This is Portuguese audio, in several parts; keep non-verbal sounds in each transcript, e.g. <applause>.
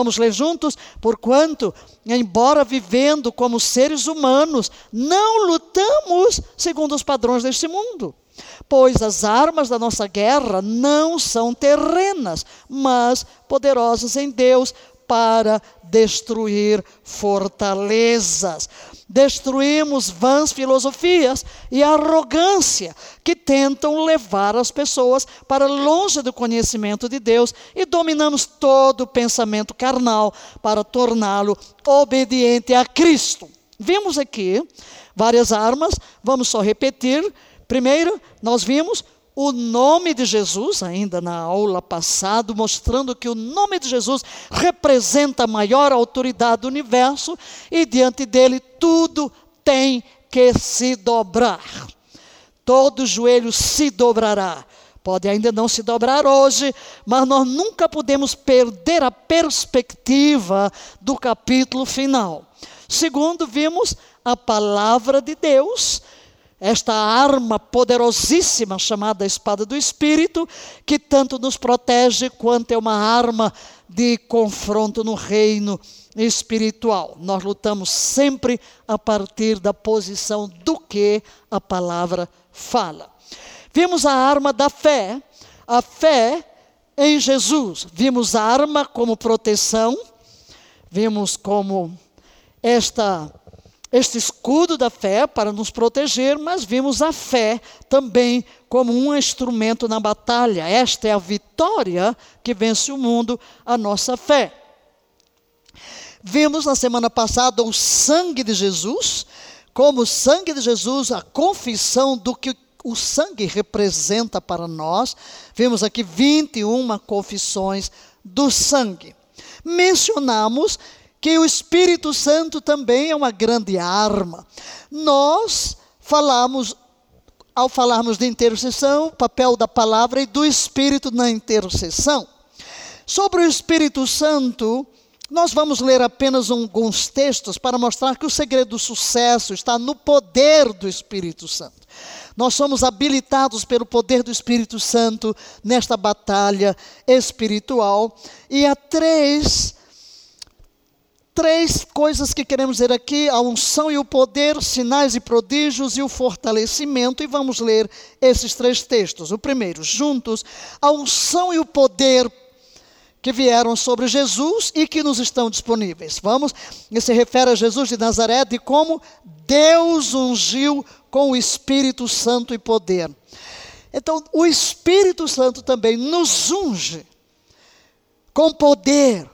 Vamos ler juntos? Porquanto, embora vivendo como seres humanos, não lutamos segundo os padrões deste mundo. Pois as armas da nossa guerra não são terrenas, mas poderosas em Deus para destruir fortalezas. Destruímos vãs filosofias e arrogância que tentam levar as pessoas para longe do conhecimento de Deus e dominamos todo o pensamento carnal para torná-lo obediente a Cristo. Vimos aqui várias armas, vamos só repetir. Primeiro, nós vimos o nome de Jesus, ainda na aula passada, mostrando que o nome de Jesus representa a maior autoridade do universo e diante dele tudo tem que se dobrar. Todo joelho se dobrará. Pode ainda não se dobrar hoje, mas nós nunca podemos perder a perspectiva do capítulo final. Segundo, vimos a palavra de Deus esta arma poderosíssima chamada espada do Espírito, que tanto nos protege quanto é uma arma de confronto no reino espiritual. Nós lutamos sempre a partir da posição do que a palavra fala. Vimos a arma da fé, a fé em Jesus. Vimos a arma como proteção, vimos como esta este escudo da fé para nos proteger, mas vimos a fé também como um instrumento na batalha. Esta é a vitória que vence o mundo, a nossa fé. Vimos na semana passada o sangue de Jesus, como o sangue de Jesus, a confissão do que o sangue representa para nós. Vimos aqui 21 confissões do sangue. Mencionamos que o Espírito Santo também é uma grande arma. Nós falamos, ao falarmos de intercessão, o papel da palavra e do Espírito na intercessão. Sobre o Espírito Santo, nós vamos ler apenas alguns textos para mostrar que o segredo do sucesso está no poder do Espírito Santo. Nós somos habilitados pelo poder do Espírito Santo nesta batalha espiritual. E há três três coisas que queremos ver aqui: a unção e o poder, sinais e prodígios e o fortalecimento. E vamos ler esses três textos. O primeiro, juntos, a unção e o poder que vieram sobre Jesus e que nos estão disponíveis. Vamos, e se refere a Jesus de Nazaré de como Deus ungiu com o Espírito Santo e poder. Então, o Espírito Santo também nos unge com poder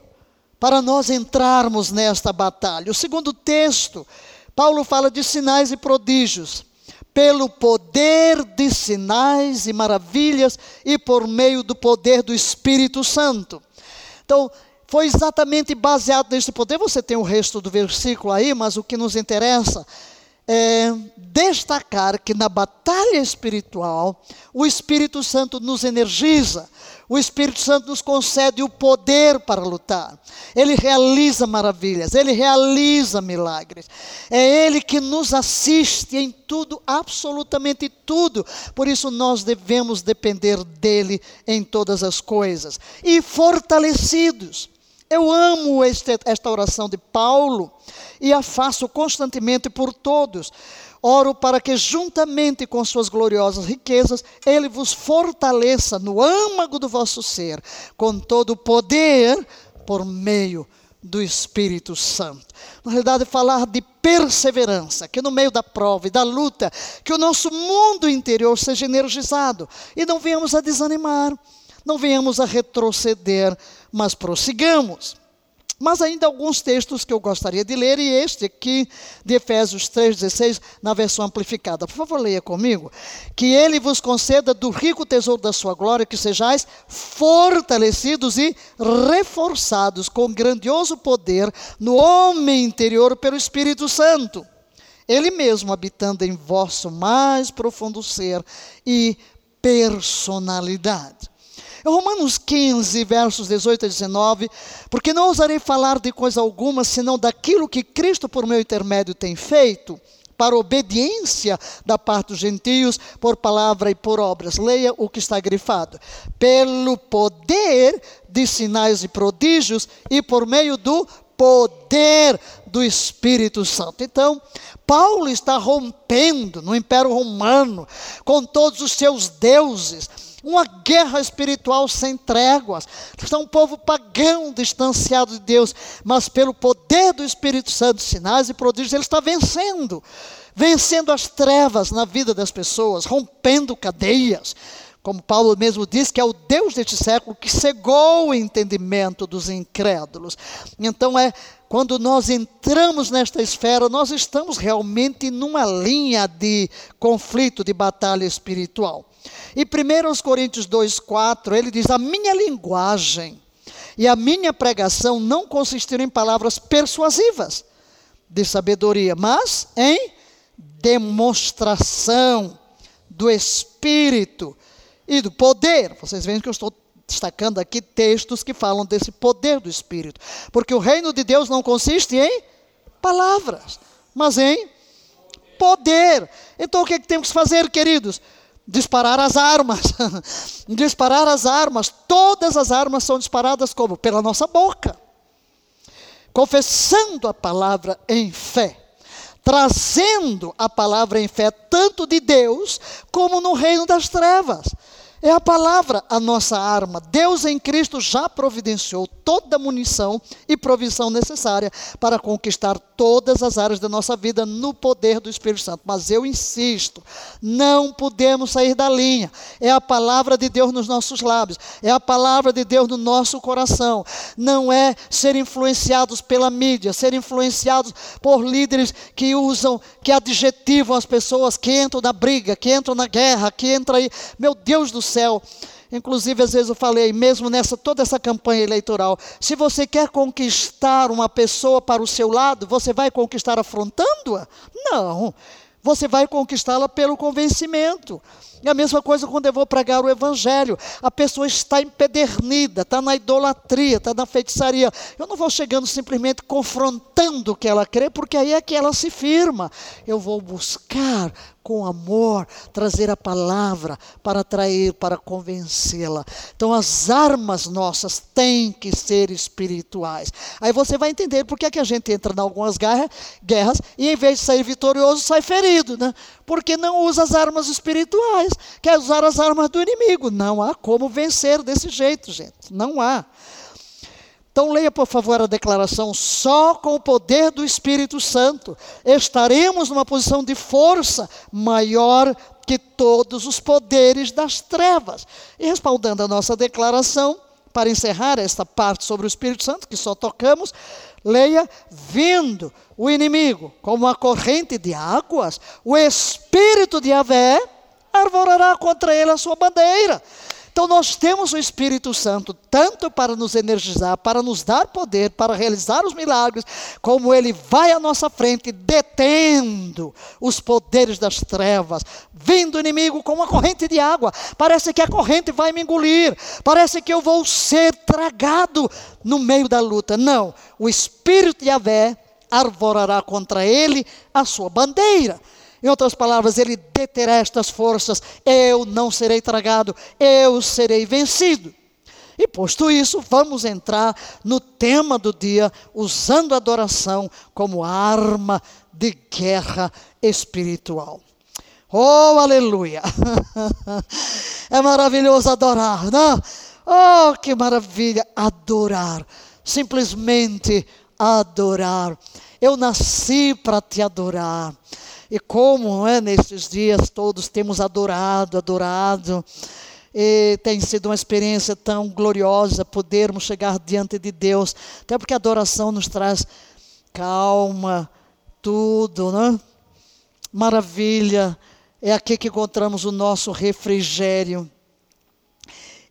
para nós entrarmos nesta batalha. O segundo texto, Paulo fala de sinais e prodígios. Pelo poder de sinais e maravilhas e por meio do poder do Espírito Santo. Então, foi exatamente baseado nesse poder. Você tem o resto do versículo aí, mas o que nos interessa é, destacar que na batalha espiritual, o Espírito Santo nos energiza, o Espírito Santo nos concede o poder para lutar. Ele realiza maravilhas, ele realiza milagres. É Ele que nos assiste em tudo, absolutamente tudo. Por isso nós devemos depender dele em todas as coisas. E fortalecidos eu amo este, esta oração de Paulo e a faço constantemente por todos. Oro para que, juntamente com suas gloriosas riquezas, Ele vos fortaleça no âmago do vosso ser, com todo o poder, por meio do Espírito Santo. Na realidade, falar de perseverança, que no meio da prova e da luta, que o nosso mundo interior seja energizado e não venhamos a desanimar não venhamos a retroceder, mas prossigamos. Mas ainda alguns textos que eu gostaria de ler, e este aqui, de Efésios 3,16, na versão amplificada. Por favor, leia comigo. Que ele vos conceda do rico tesouro da sua glória, que sejais fortalecidos e reforçados com grandioso poder no homem interior pelo Espírito Santo. Ele mesmo habitando em vosso mais profundo ser e personalidade. Romanos 15, versos 18 a 19, porque não ousarei falar de coisa alguma, senão daquilo que Cristo por meu intermédio tem feito, para obediência da parte dos gentios por palavra e por obras. Leia o que está grifado. Pelo poder de sinais e prodígios e por meio do poder do Espírito Santo. Então, Paulo está rompendo no Império Romano com todos os seus deuses uma guerra espiritual sem tréguas. Está um povo pagão, distanciado de Deus, mas pelo poder do Espírito Santo, sinais e prodígios, ele está vencendo. Vencendo as trevas na vida das pessoas, rompendo cadeias. Como Paulo mesmo diz, que é o Deus deste século que cegou o entendimento dos incrédulos. Então é quando nós entramos nesta esfera, nós estamos realmente numa linha de conflito, de batalha espiritual. E 1 Coríntios 2,4, ele diz: A minha linguagem e a minha pregação não consistiram em palavras persuasivas de sabedoria, mas em demonstração do Espírito e do poder. Vocês veem que eu estou destacando aqui textos que falam desse poder do Espírito. Porque o reino de Deus não consiste em palavras, mas em poder. Então o que, é que temos que fazer, queridos? Disparar as armas. <laughs> disparar as armas. Todas as armas são disparadas como? Pela nossa boca. Confessando a palavra em fé trazendo a palavra em fé tanto de Deus como no reino das trevas. É a palavra a nossa arma. Deus em Cristo já providenciou toda a munição e provisão necessária para conquistar todas as áreas da nossa vida no poder do Espírito Santo. Mas eu insisto, não podemos sair da linha. É a palavra de Deus nos nossos lábios, é a palavra de Deus no nosso coração. Não é ser influenciados pela mídia, ser influenciados por líderes que usam, que adjetivam as pessoas que entram na briga, que entram na guerra, que entram aí. Meu Deus do céu. Inclusive, às vezes eu falei, mesmo nessa toda essa campanha eleitoral, se você quer conquistar uma pessoa para o seu lado, você vai conquistar afrontando-a? Não. Você vai conquistá-la pelo convencimento. E a mesma coisa quando eu vou pregar o evangelho. A pessoa está empedernida, está na idolatria, está na feitiçaria. Eu não vou chegando simplesmente confrontando o que ela crê, porque aí é que ela se firma. Eu vou buscar com amor, trazer a palavra para atrair, para convencê-la. Então as armas nossas têm que ser espirituais. Aí você vai entender por que, é que a gente entra em algumas guerras e em vez de sair vitorioso, sai ferido, né? Porque não usa as armas espirituais, quer usar as armas do inimigo. Não há como vencer desse jeito, gente. Não há. Então leia, por favor, a declaração. Só com o poder do Espírito Santo estaremos numa posição de força maior que todos os poderes das trevas. E respaldando a nossa declaração, para encerrar esta parte sobre o Espírito Santo, que só tocamos, leia: vindo o inimigo como uma corrente de águas, o Espírito de Avé arvorará contra ele a sua bandeira. Então nós temos o Espírito Santo tanto para nos energizar, para nos dar poder, para realizar os milagres, como ele vai à nossa frente detendo os poderes das trevas, vindo o inimigo com uma corrente de água. Parece que a corrente vai me engolir, parece que eu vou ser tragado no meio da luta. Não, o Espírito de Yahvé arvorará contra ele a sua bandeira. Em outras palavras, ele deterá estas forças, eu não serei tragado, eu serei vencido. E posto isso, vamos entrar no tema do dia, usando a adoração como arma de guerra espiritual. Oh, aleluia! <laughs> É maravilhoso adorar, não? Oh, que maravilha! Adorar, simplesmente adorar. Eu nasci para te adorar. E como é, nesses dias todos temos adorado, adorado, e tem sido uma experiência tão gloriosa podermos chegar diante de Deus, até porque a adoração nos traz calma, tudo, né? Maravilha, é aqui que encontramos o nosso refrigério.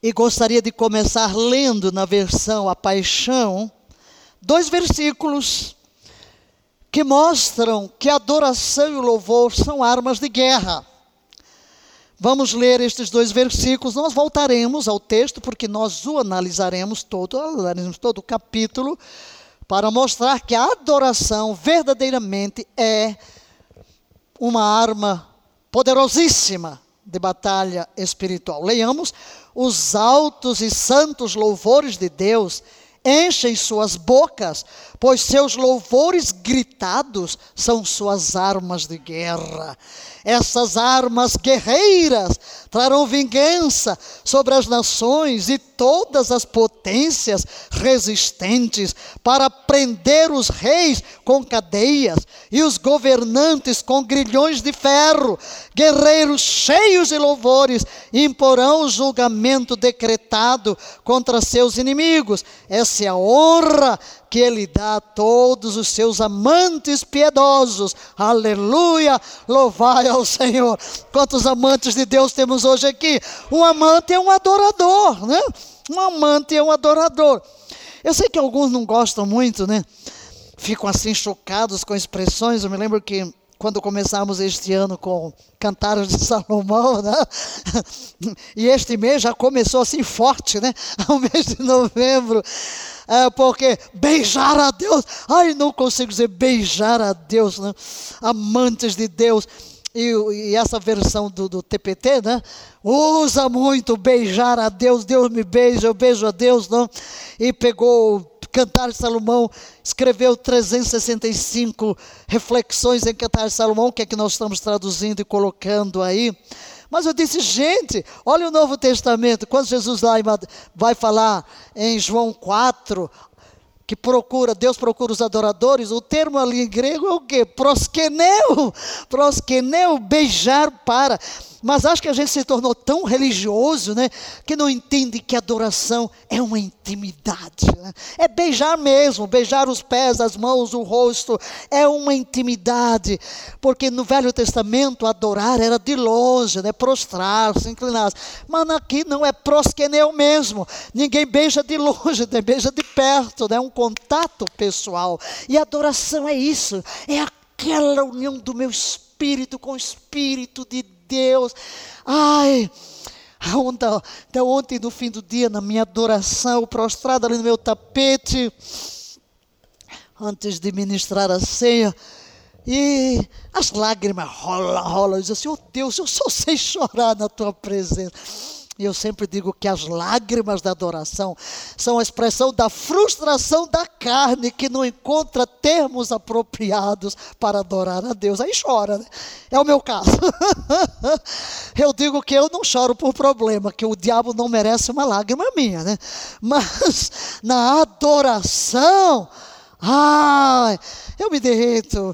E gostaria de começar lendo na versão A Paixão, dois versículos que mostram que adoração e o louvor são armas de guerra. Vamos ler estes dois versículos, nós voltaremos ao texto, porque nós o analisaremos todo, analisaremos todo o capítulo, para mostrar que a adoração verdadeiramente é uma arma poderosíssima de batalha espiritual. Leiamos os altos e santos louvores de Deus enchem suas bocas, pois seus louvores gritados são suas armas de guerra. Essas armas guerreiras trarão vingança sobre as nações e todas as potências resistentes, para prender os reis com cadeias e os governantes com grilhões de ferro. Guerreiros cheios de louvores imporão o julgamento decretado contra seus inimigos. Essa é a honra que ele dá a todos os seus amantes piedosos. Aleluia! Louvai ao Senhor. Quantos amantes de Deus temos hoje aqui? Um amante é um adorador, né? Um amante é um adorador. Eu sei que alguns não gostam muito, né? Ficam assim chocados com expressões. Eu me lembro que quando começamos este ano com Cantares de Salomão, né? E este mês já começou assim forte, né? <laughs> O mês de novembro. É porque beijar a Deus, ai, não consigo dizer beijar a Deus, né? Amantes de Deus. E, e, essa versão do, do, TPT, né? Usa muito beijar a Deus, Deus me beija, eu beijo a Deus, não? E pegou Cantar Salomão, escreveu 365 reflexões em Cantar Salomão, que é que nós estamos traduzindo e colocando aí. Mas eu disse, gente, olha o Novo Testamento, quando Jesus vai falar em João 4, que procura, Deus procura os adoradores, o termo ali em grego é o quê? Proskeneu, proskeneu, beijar para mas acho que a gente se tornou tão religioso, né, que não entende que adoração é uma intimidade. Né? É beijar mesmo, beijar os pés, as mãos, o rosto, é uma intimidade. Porque no Velho Testamento adorar era de longe, né, prostrar-se, inclinar-se. Mas aqui não é prosqueneu mesmo. Ninguém beija de longe, <laughs> nem beija de perto, né, é um contato pessoal. E adoração é isso, é aquela união do meu espírito com o espírito de Deus. Ai, até ontem, no fim do dia, na minha adoração, prostrado ali no meu tapete, antes de ministrar a ceia, e as lágrimas rolam, rolam. Eu digo assim: Oh Deus, eu só sei <laughs> chorar na tua presença. E eu sempre digo que as lágrimas da adoração são a expressão da frustração da carne que não encontra termos apropriados para adorar a Deus. Aí chora, né? É o meu caso. <laughs> eu digo que eu não choro por problema, que o diabo não merece uma lágrima minha, né? Mas na adoração, ai, eu me derreto.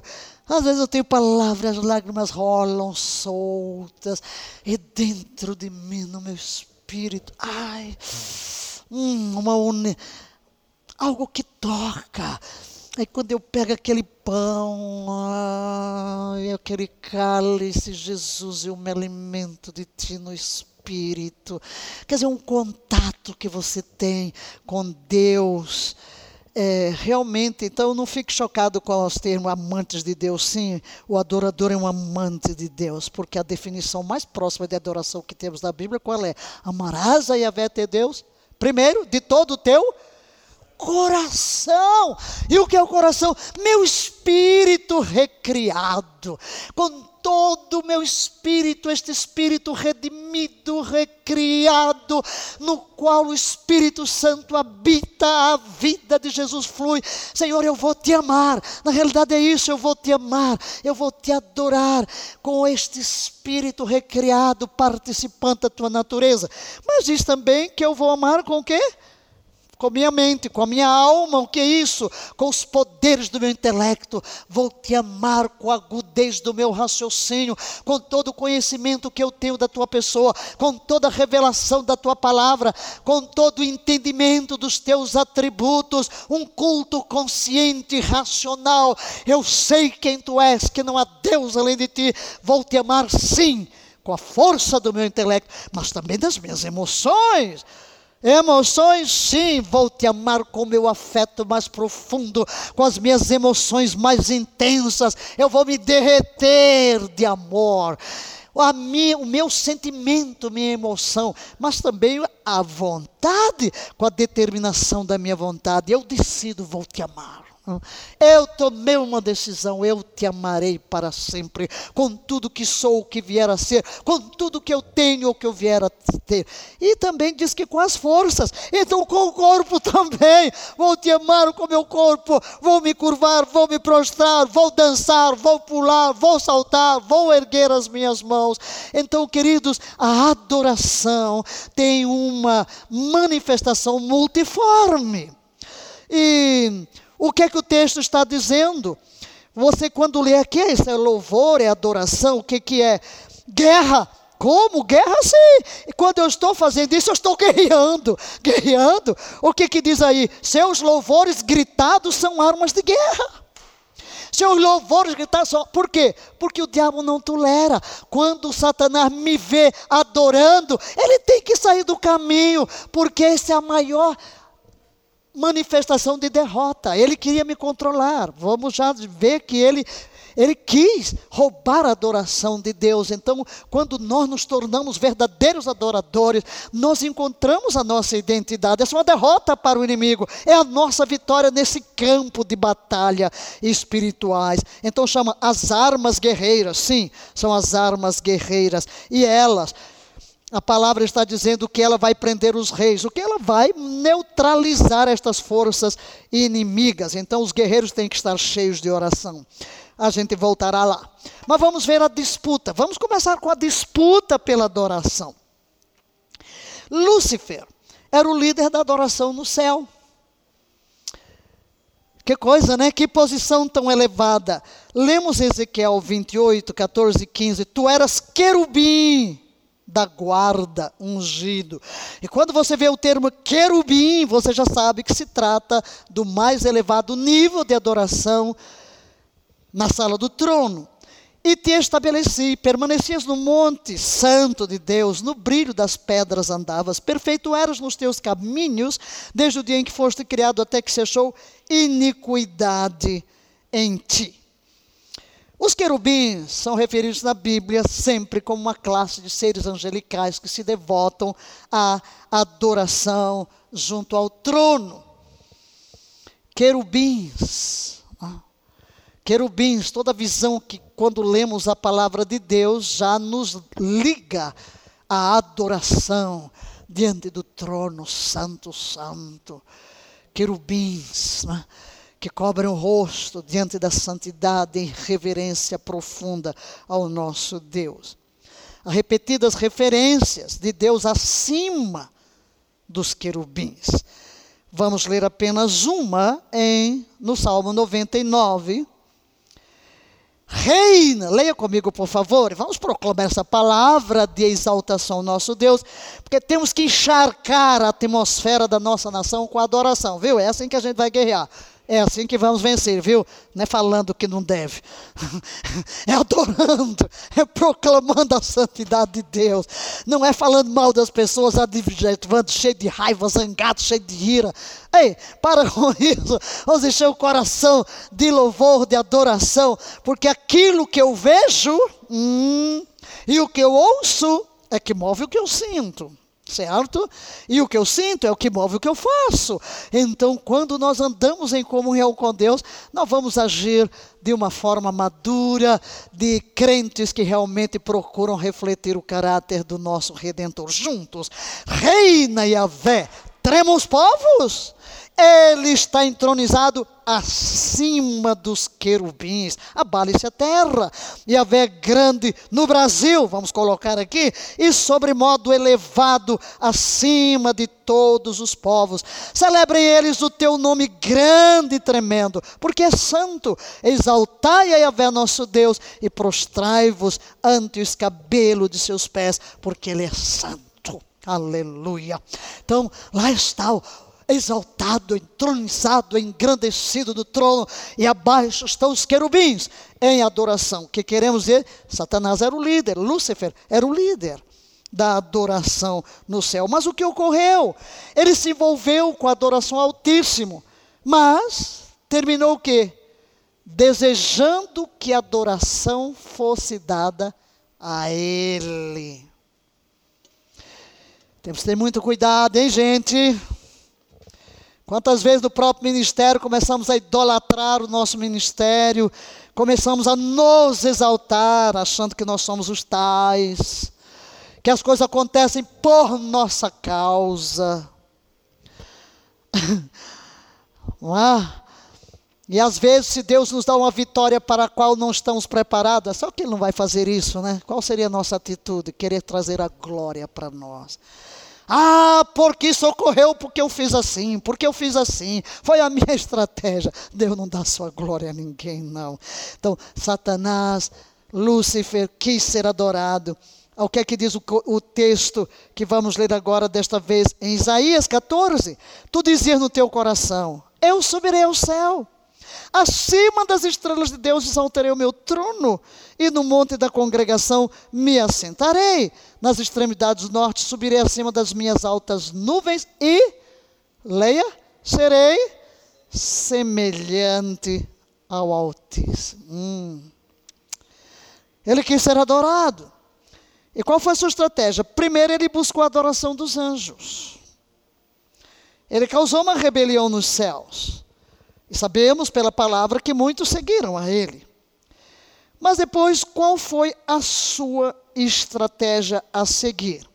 Às vezes eu tenho palavras, as lágrimas rolam soltas, e dentro de mim, no meu espírito, ai, hum, uma une, algo que toca. Aí quando eu pego aquele pão, ai, aquele cálice, Jesus, eu me alimento de ti no espírito. Quer dizer, um contato que você tem com Deus é, realmente, então não fique chocado com os termos amantes de Deus. Sim, o adorador é um amante de Deus, porque a definição mais próxima de adoração que temos na Bíblia, qual é? Amarás a Yahvé teu Deus, primeiro, de todo o teu coração. E o que é o coração? Meu espírito recriado, com todo o meu espírito, este espírito redimido, recriado, no qual o Espírito Santo habita, a vida de Jesus flui. Senhor, eu vou te amar. Na realidade é isso, eu vou te amar, eu vou te adorar com este espírito recriado, participante da tua natureza. Mas diz também que eu vou amar com o quê? Com a minha mente, com a minha alma, o que é isso? Com os poderes do meu intelecto. Vou te amar com a agudez do meu raciocínio, com todo o conhecimento que eu tenho da tua pessoa, com toda a revelação da tua palavra, com todo o entendimento dos teus atributos, um culto consciente, racional. Eu sei quem tu és, que não há Deus além de ti. Vou te amar sim, com a força do meu intelecto, mas também das minhas emoções Emoções, sim, vou te amar com meu afeto mais profundo, com as minhas emoções mais intensas. Eu vou me derreter de amor. A minha, o meu sentimento, minha emoção, mas também a vontade, com a determinação da minha vontade. Eu decido, vou te amar. Eu tomei uma decisão, eu te amarei para sempre, com tudo que sou, o que vier a ser, com tudo que eu tenho, o que eu vier a ter. E também diz que com as forças, então com o corpo <laughs> também. Vou te amar com o meu corpo, vou me curvar, vou me prostrar, vou dançar, vou pular, vou saltar, vou erguer as minhas mãos. Então, queridos, a adoração tem uma manifestação multiforme. E o que é que o texto está dizendo? Você quando lê aqui, isso é louvor, é adoração, o que, que é? Guerra. Como? Guerra sim. E quando eu estou fazendo isso, eu estou <laughs> guerreando. Guerreando. O que, que diz aí? Seus louvores gritados são armas de guerra. Seus louvores gritados são. Por quê? Porque o diabo não tolera. Quando Satanás me vê adorando, ele tem que sair do caminho, porque essa é a maior manifestação de derrota. Ele queria me controlar. Vamos já ver que ele ele quis roubar a adoração de Deus. Então, quando nós nos tornamos verdadeiros adoradores, nós encontramos a nossa identidade. Essa é uma derrota para o inimigo. É a nossa vitória nesse campo de batalha espirituais. Então, chama as armas guerreiras. Sim, são as armas guerreiras. E elas a palavra está dizendo que ela vai prender os reis, o que ela vai neutralizar estas forças inimigas. Então os guerreiros têm que estar cheios de oração. A gente voltará lá. Mas vamos ver a disputa. Vamos começar com a disputa pela adoração. Lúcifer era o líder da adoração no céu. Que coisa, né? Que posição tão elevada. Lemos Ezequiel 28, 14 e 15. Tu eras querubim da guarda ungido. E quando você vê o termo querubim, você já sabe que se trata do mais elevado nível de adoração na sala do trono. E te estabeleci, permanecias no monte santo de Deus, no brilho das pedras andavas, perfeito eras nos teus caminhos, desde o dia em que foste criado até que cessou iniquidade em ti. Os querubins são referidos na Bíblia sempre como uma classe de seres angelicais que se devotam à adoração junto ao trono. Querubins. Querubins, toda visão que quando lemos a palavra de Deus já nos liga à adoração diante do trono santo, santo. Querubins. Né? Que cobrem o rosto diante da santidade em reverência profunda ao nosso Deus. Há repetidas referências de Deus acima dos querubins. Vamos ler apenas uma em no Salmo 99. Reina, leia comigo, por favor. Vamos proclamar essa palavra de exaltação ao nosso Deus, porque temos que encharcar a atmosfera da nossa nação com adoração, viu? É assim que a gente vai guerrear. É assim que vamos vencer, viu? Não é falando que não deve, <laughs> é adorando, é proclamando a santidade de Deus, não é falando mal das pessoas, adjetivando, cheio de raiva, zangado, cheio de ira. Ei, para com <laughs> isso, vamos encher o coração de louvor, de adoração, porque aquilo que eu vejo hum, e o que eu ouço é que move o que eu sinto certo? E o que eu sinto é o que move o que eu faço. Então, quando nós andamos em comunhão com Deus, nós vamos agir de uma forma madura, de crentes que realmente procuram refletir o caráter do nosso Redentor. Juntos, reina Yahvé, trema os povos. Ele está entronizado acima dos querubins. Abale-se a terra. E haver grande no Brasil, vamos colocar aqui, e sobre modo elevado acima de todos os povos. Celebrem eles o teu nome grande e tremendo, porque é santo. Exaltai a Yahvé nosso Deus e prostrai-vos ante o escabelo de seus pés, porque ele é santo. Aleluia. Então, lá está o exaltado, entronizado, engrandecido do trono, e abaixo estão os querubins em adoração. O que queremos dizer? Satanás era o líder, Lúcifer era o líder da adoração no céu. Mas o que ocorreu? Ele se envolveu com a adoração ao Altíssimo, mas terminou o quê? Desejando que a adoração fosse dada a Ele. Temos que ter muito cuidado, hein, gente? Quantas vezes no próprio ministério começamos a idolatrar o nosso ministério, começamos a nos exaltar, achando que nós somos os tais, que as coisas acontecem por nossa causa. <laughs> É? E às vezes, se Deus nos dá uma vitória para a qual não estamos preparados, só que Ele não vai fazer isso, né? Qual seria a nossa atitude? Querer trazer a glória para nós. Ah, porque isso ocorreu porque eu fiz assim, porque eu fiz assim, foi a minha <laughs> estratégia. Deus não dá sua glória a ninguém, não. Então, Satanás, Lúcifer quis ser adorado. O que é que diz o, o, texto que vamos ler agora, desta vez, em Isaías 14? Tu dizias no teu coração: Eu subirei ao céu Acima das estrelas de Deus exaltarei o meu trono, e no monte da congregação me assentarei. Nas extremidades norte subirei acima das minhas altas nuvens, e, leia, serei semelhante ao Altíssimo. Hum. Ele quis ser adorado. E qual foi a sua estratégia? Primeiro, ele buscou a adoração dos anjos. Ele causou uma rebelião nos céus. E sabemos pela palavra que muitos seguiram a ele. Mas depois, qual foi a sua estratégia a seguir?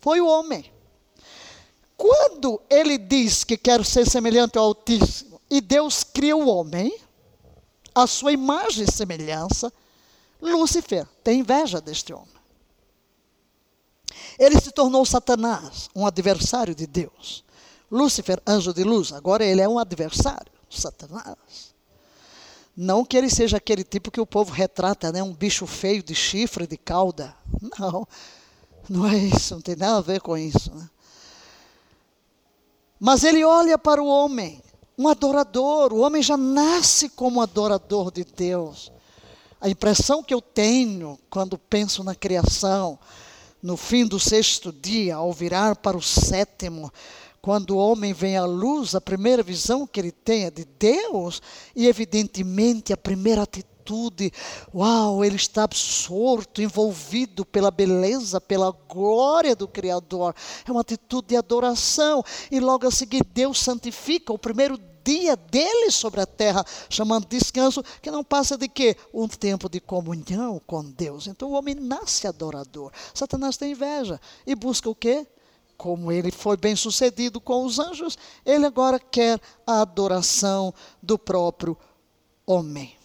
Foi o homem. Quando ele diz que quer ser semelhante ao Altíssimo, e Deus cria o homem, a sua imagem e semelhança, Lúcifer tem inveja deste homem. Ele se tornou Satanás, um adversário de Deus. Lúcifer, anjo de luz, agora ele é um adversário. Satanás. Não que ele seja aquele tipo que o povo retrata, né? um bicho feio de chifre, de cauda. Não, não é isso, não tem nada a ver com isso. Né? Mas ele olha para o homem, um adorador. O homem já nasce como adorador de Deus. A impressão que eu tenho quando penso na criação, no fim do sexto dia, ao virar para o sétimo, quando o homem vem à luz, a primeira visão que ele tem é de Deus, e evidentemente a primeira atitude, uau, ele está absorto, envolvido pela beleza, pela glória do Criador. É uma atitude de adoração. E logo a seguir, Deus santifica o primeiro dia dele sobre a terra, chamando descanso, que não passa de quê? Um tempo de comunhão com Deus. Então o homem nasce adorador. Satanás tem inveja e busca o quê? Como ele foi bem sucedido com os anjos, ele agora quer a adoração do próprio homem.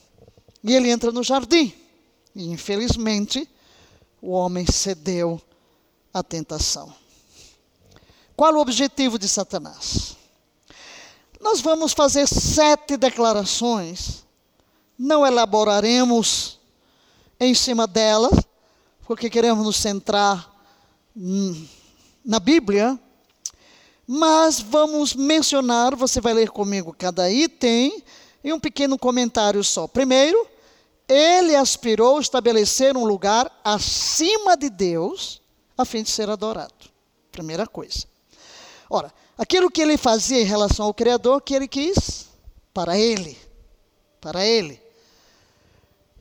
E ele entra no jardim. E infelizmente, o homem cedeu à tentação. Qual o objetivo de Satanás? Nós vamos fazer sete declarações, não elaboraremos em cima delas, porque queremos nos centrar na Bíblia, mas vamos mencionar, você vai ler comigo cada item e um pequeno comentário só. Primeiro, ele aspirou estabelecer um lugar acima de Deus a fim de ser adorado. Primeira coisa. Ora, aquilo que ele fazia em relação ao Criador, que ele quis para ele. Para ele.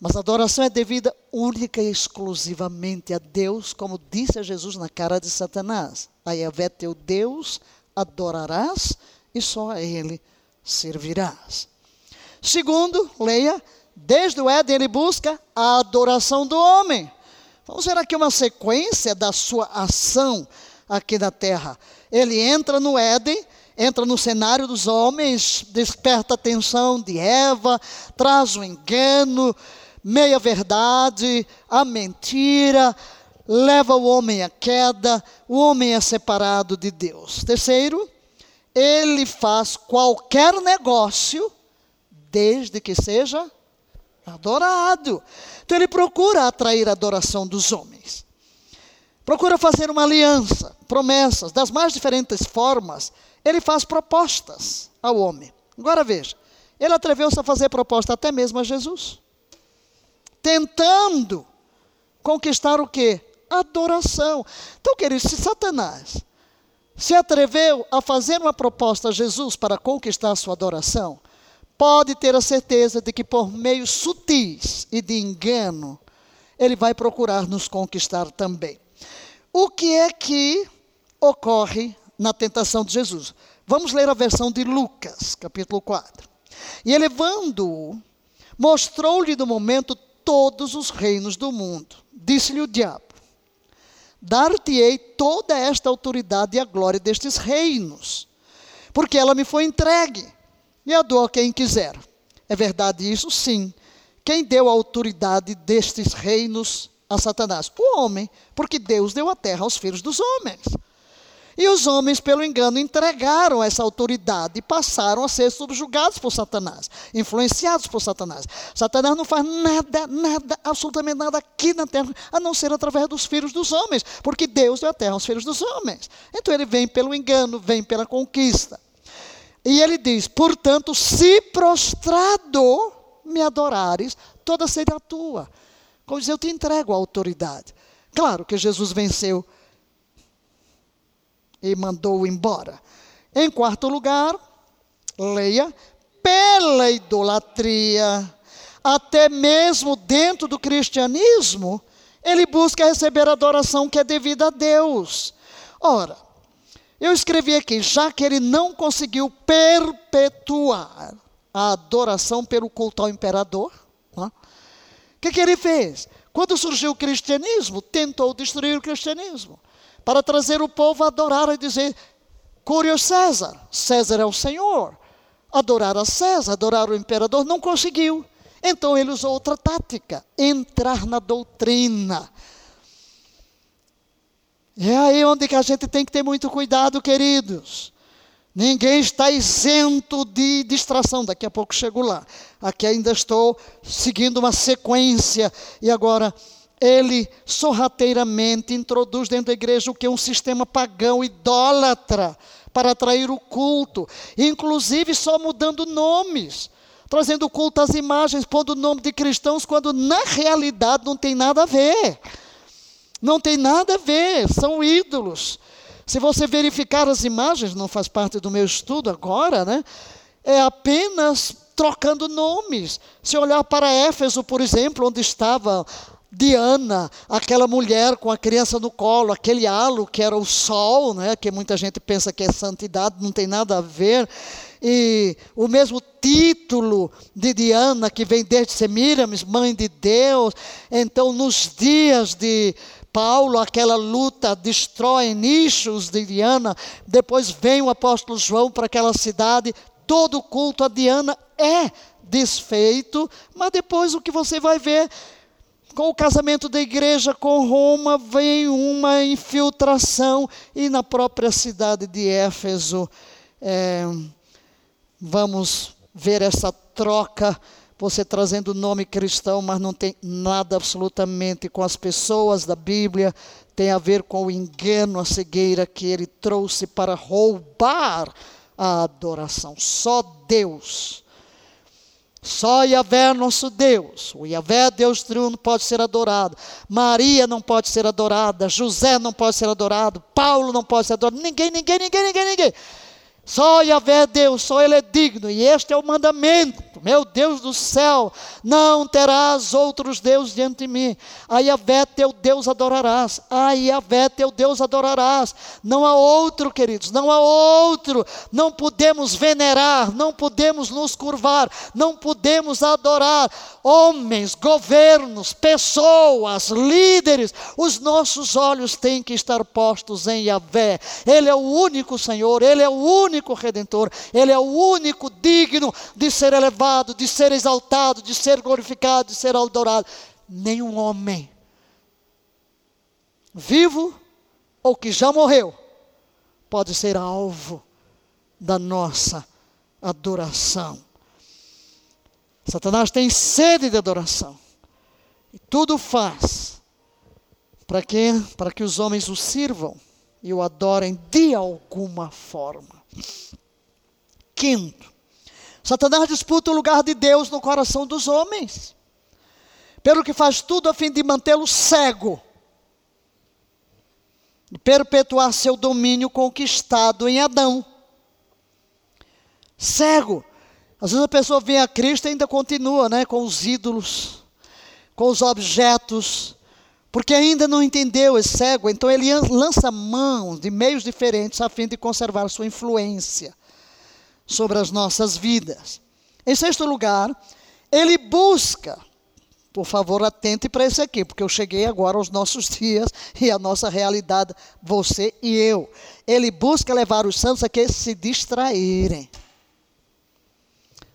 Mas a adoração é devida única e exclusivamente a Deus, como disse a Jesus na cara de Satanás. A Yahvé teu Deus adorarás e só a Ele servirás. Segundo, leia, desde o Éden ele busca a adoração do homem. Vamos ver aqui uma sequência da sua ação aqui na terra. Ele entra no Éden, entra no cenário dos homens, desperta a atenção de Eva, traz o engano, meia-verdade, a mentira, leva o homem à queda, o homem é separado de Deus. Terceiro, ele faz qualquer negócio, desde que seja adorado. Então ele procura atrair a adoração dos homens. Procura fazer uma aliança, promessas, das mais diferentes formas. Ele faz propostas ao homem. Agora veja, ele atreveu-se a fazer proposta até mesmo a Jesus tentando conquistar o quê? Adoração. Então, queridos, se Satanás se atreveu a fazer uma proposta a Jesus para conquistar a sua adoração, pode ter a certeza de que por meios sutis e de engano, ele vai procurar nos conquistar também. O que é que ocorre na tentação de Jesus? Vamos ler a versão de Lucas, capítulo 4. E elevando-o, mostrou-lhe no momento todos os reinos do mundo. Disse-lhe o diabo: Dar-te-ei toda esta autoridade e a glória destes reinos, porque ela me foi entregue, e a dou a quem quiser. É verdade isso? Sim. Quem deu a autoridade destes reinos a Satanás? O homem, porque Deus deu a terra aos filhos dos homens. E os homens, pelo engano, entregaram essa autoridade e passaram a ser subjugados por Satanás, influenciados por Satanás. Satanás não faz nada, nada, absolutamente nada aqui na terra, a não ser através dos filhos dos homens, porque Deus deu a terra aos filhos dos homens. Então ele vem pelo engano, vem pela conquista. E ele diz: portanto, se prostrado me adorares, toda será tua. Como diz, eu te entrego a autoridade. Claro que Jesus venceu e mandou-o embora. Em quarto lugar, leia, pela idolatria, até mesmo dentro do cristianismo, ele busca receber a adoração que é devida a Deus. Ora, eu escrevi aqui, já que ele não conseguiu perpetuar a adoração pelo culto ao imperador, o que, que ele fez? Quando surgiu o cristianismo, tentou destruir o cristianismo para trazer o povo a adorar e dizer: Curios César, César é o Senhor. Adorar a César, adorar o imperador, não conseguiu. Então ele usou outra tática: entrar na doutrina. É aí onde que a gente tem que ter muito cuidado, queridos. Ninguém está isento de distração. Daqui a pouco chego lá. Aqui ainda estou seguindo uma sequência. E agora ele sorrateiramente introduz dentro da igreja o que é um sistema pagão, idólatra, para atrair o culto, inclusive só mudando nomes, trazendo culto às imagens, pondo o nome de cristãos, quando na realidade não tem nada a ver. Não tem nada a ver, são ídolos. Se você verificar as imagens, não faz parte do meu estudo agora, né? É apenas trocando nomes. Se olhar para Éfeso, por exemplo, onde estava Diana, aquela mulher com a criança no colo, aquele halo que era o sol, né, que muita gente pensa que é santidade, não tem nada a ver. E o mesmo título de Diana, que vem desde Semiramis, mãe de Deus. Então, nos dias de Paulo, aquela luta destrói nichos de Diana. Depois vem o apóstolo João para aquela cidade. Todo culto a Diana é desfeito, mas depois o que você vai ver com o casamento da igreja com Roma, vem uma infiltração, e na própria cidade de Éfeso, é, vamos ver essa troca, você trazendo o nome cristão, mas não tem nada absolutamente com as pessoas da Bíblia, tem a ver com o engano, a cegueira que ele trouxe para roubar a adoração. Só Deus só Yahvé nosso Deus. O Yahvé, Deus triuno, pode ser adorado. Maria não pode ser adorada. José não pode ser adorado. Paulo não pode ser adorado. Ninguém, ninguém, ninguém, ninguém, ninguém. Só Yahvé é Deus, só Ele é digno, e este é o mandamento. Meu Deus do céu, não terás outros deuses diante de mim. A Yahvé teu Deus adorarás. A Yahvé teu Deus adorarás. Não há outro, queridos, não há outro. Não podemos venerar, não podemos nos curvar, não podemos adorar homens, governos, pessoas, líderes. Os nossos olhos têm que estar postos em Yahvé. Ele é o único Senhor, Ele é o único Redentor, Ele é o único digno de ser elevado de ser exaltado, de ser glorificado, de ser adorado. Nenhum homem, vivo ou que já morreu, pode ser alvo da nossa adoração. Satanás tem sede de adoração. E tudo faz para que, para que os homens o sirvam e o adorem de alguma forma. Quinto, Satanás disputa o lugar de Deus no coração dos homens, pelo que faz tudo a fim de mantê-lo cego e perpetuar seu domínio conquistado em Adão. Cego. Às vezes a pessoa vem a Cristo e ainda continua né, com os ídolos, com os objetos, porque ainda não entendeu, é cego, então ele lança mão de meios diferentes a fim de conservar sua influência. Sobre as nossas vidas. Em sexto lugar, ele busca, por favor, atente para esse aqui, porque eu cheguei agora aos nossos <laughs> dias e a nossa realidade, você e eu. Ele busca levar os santos a que se distraírem,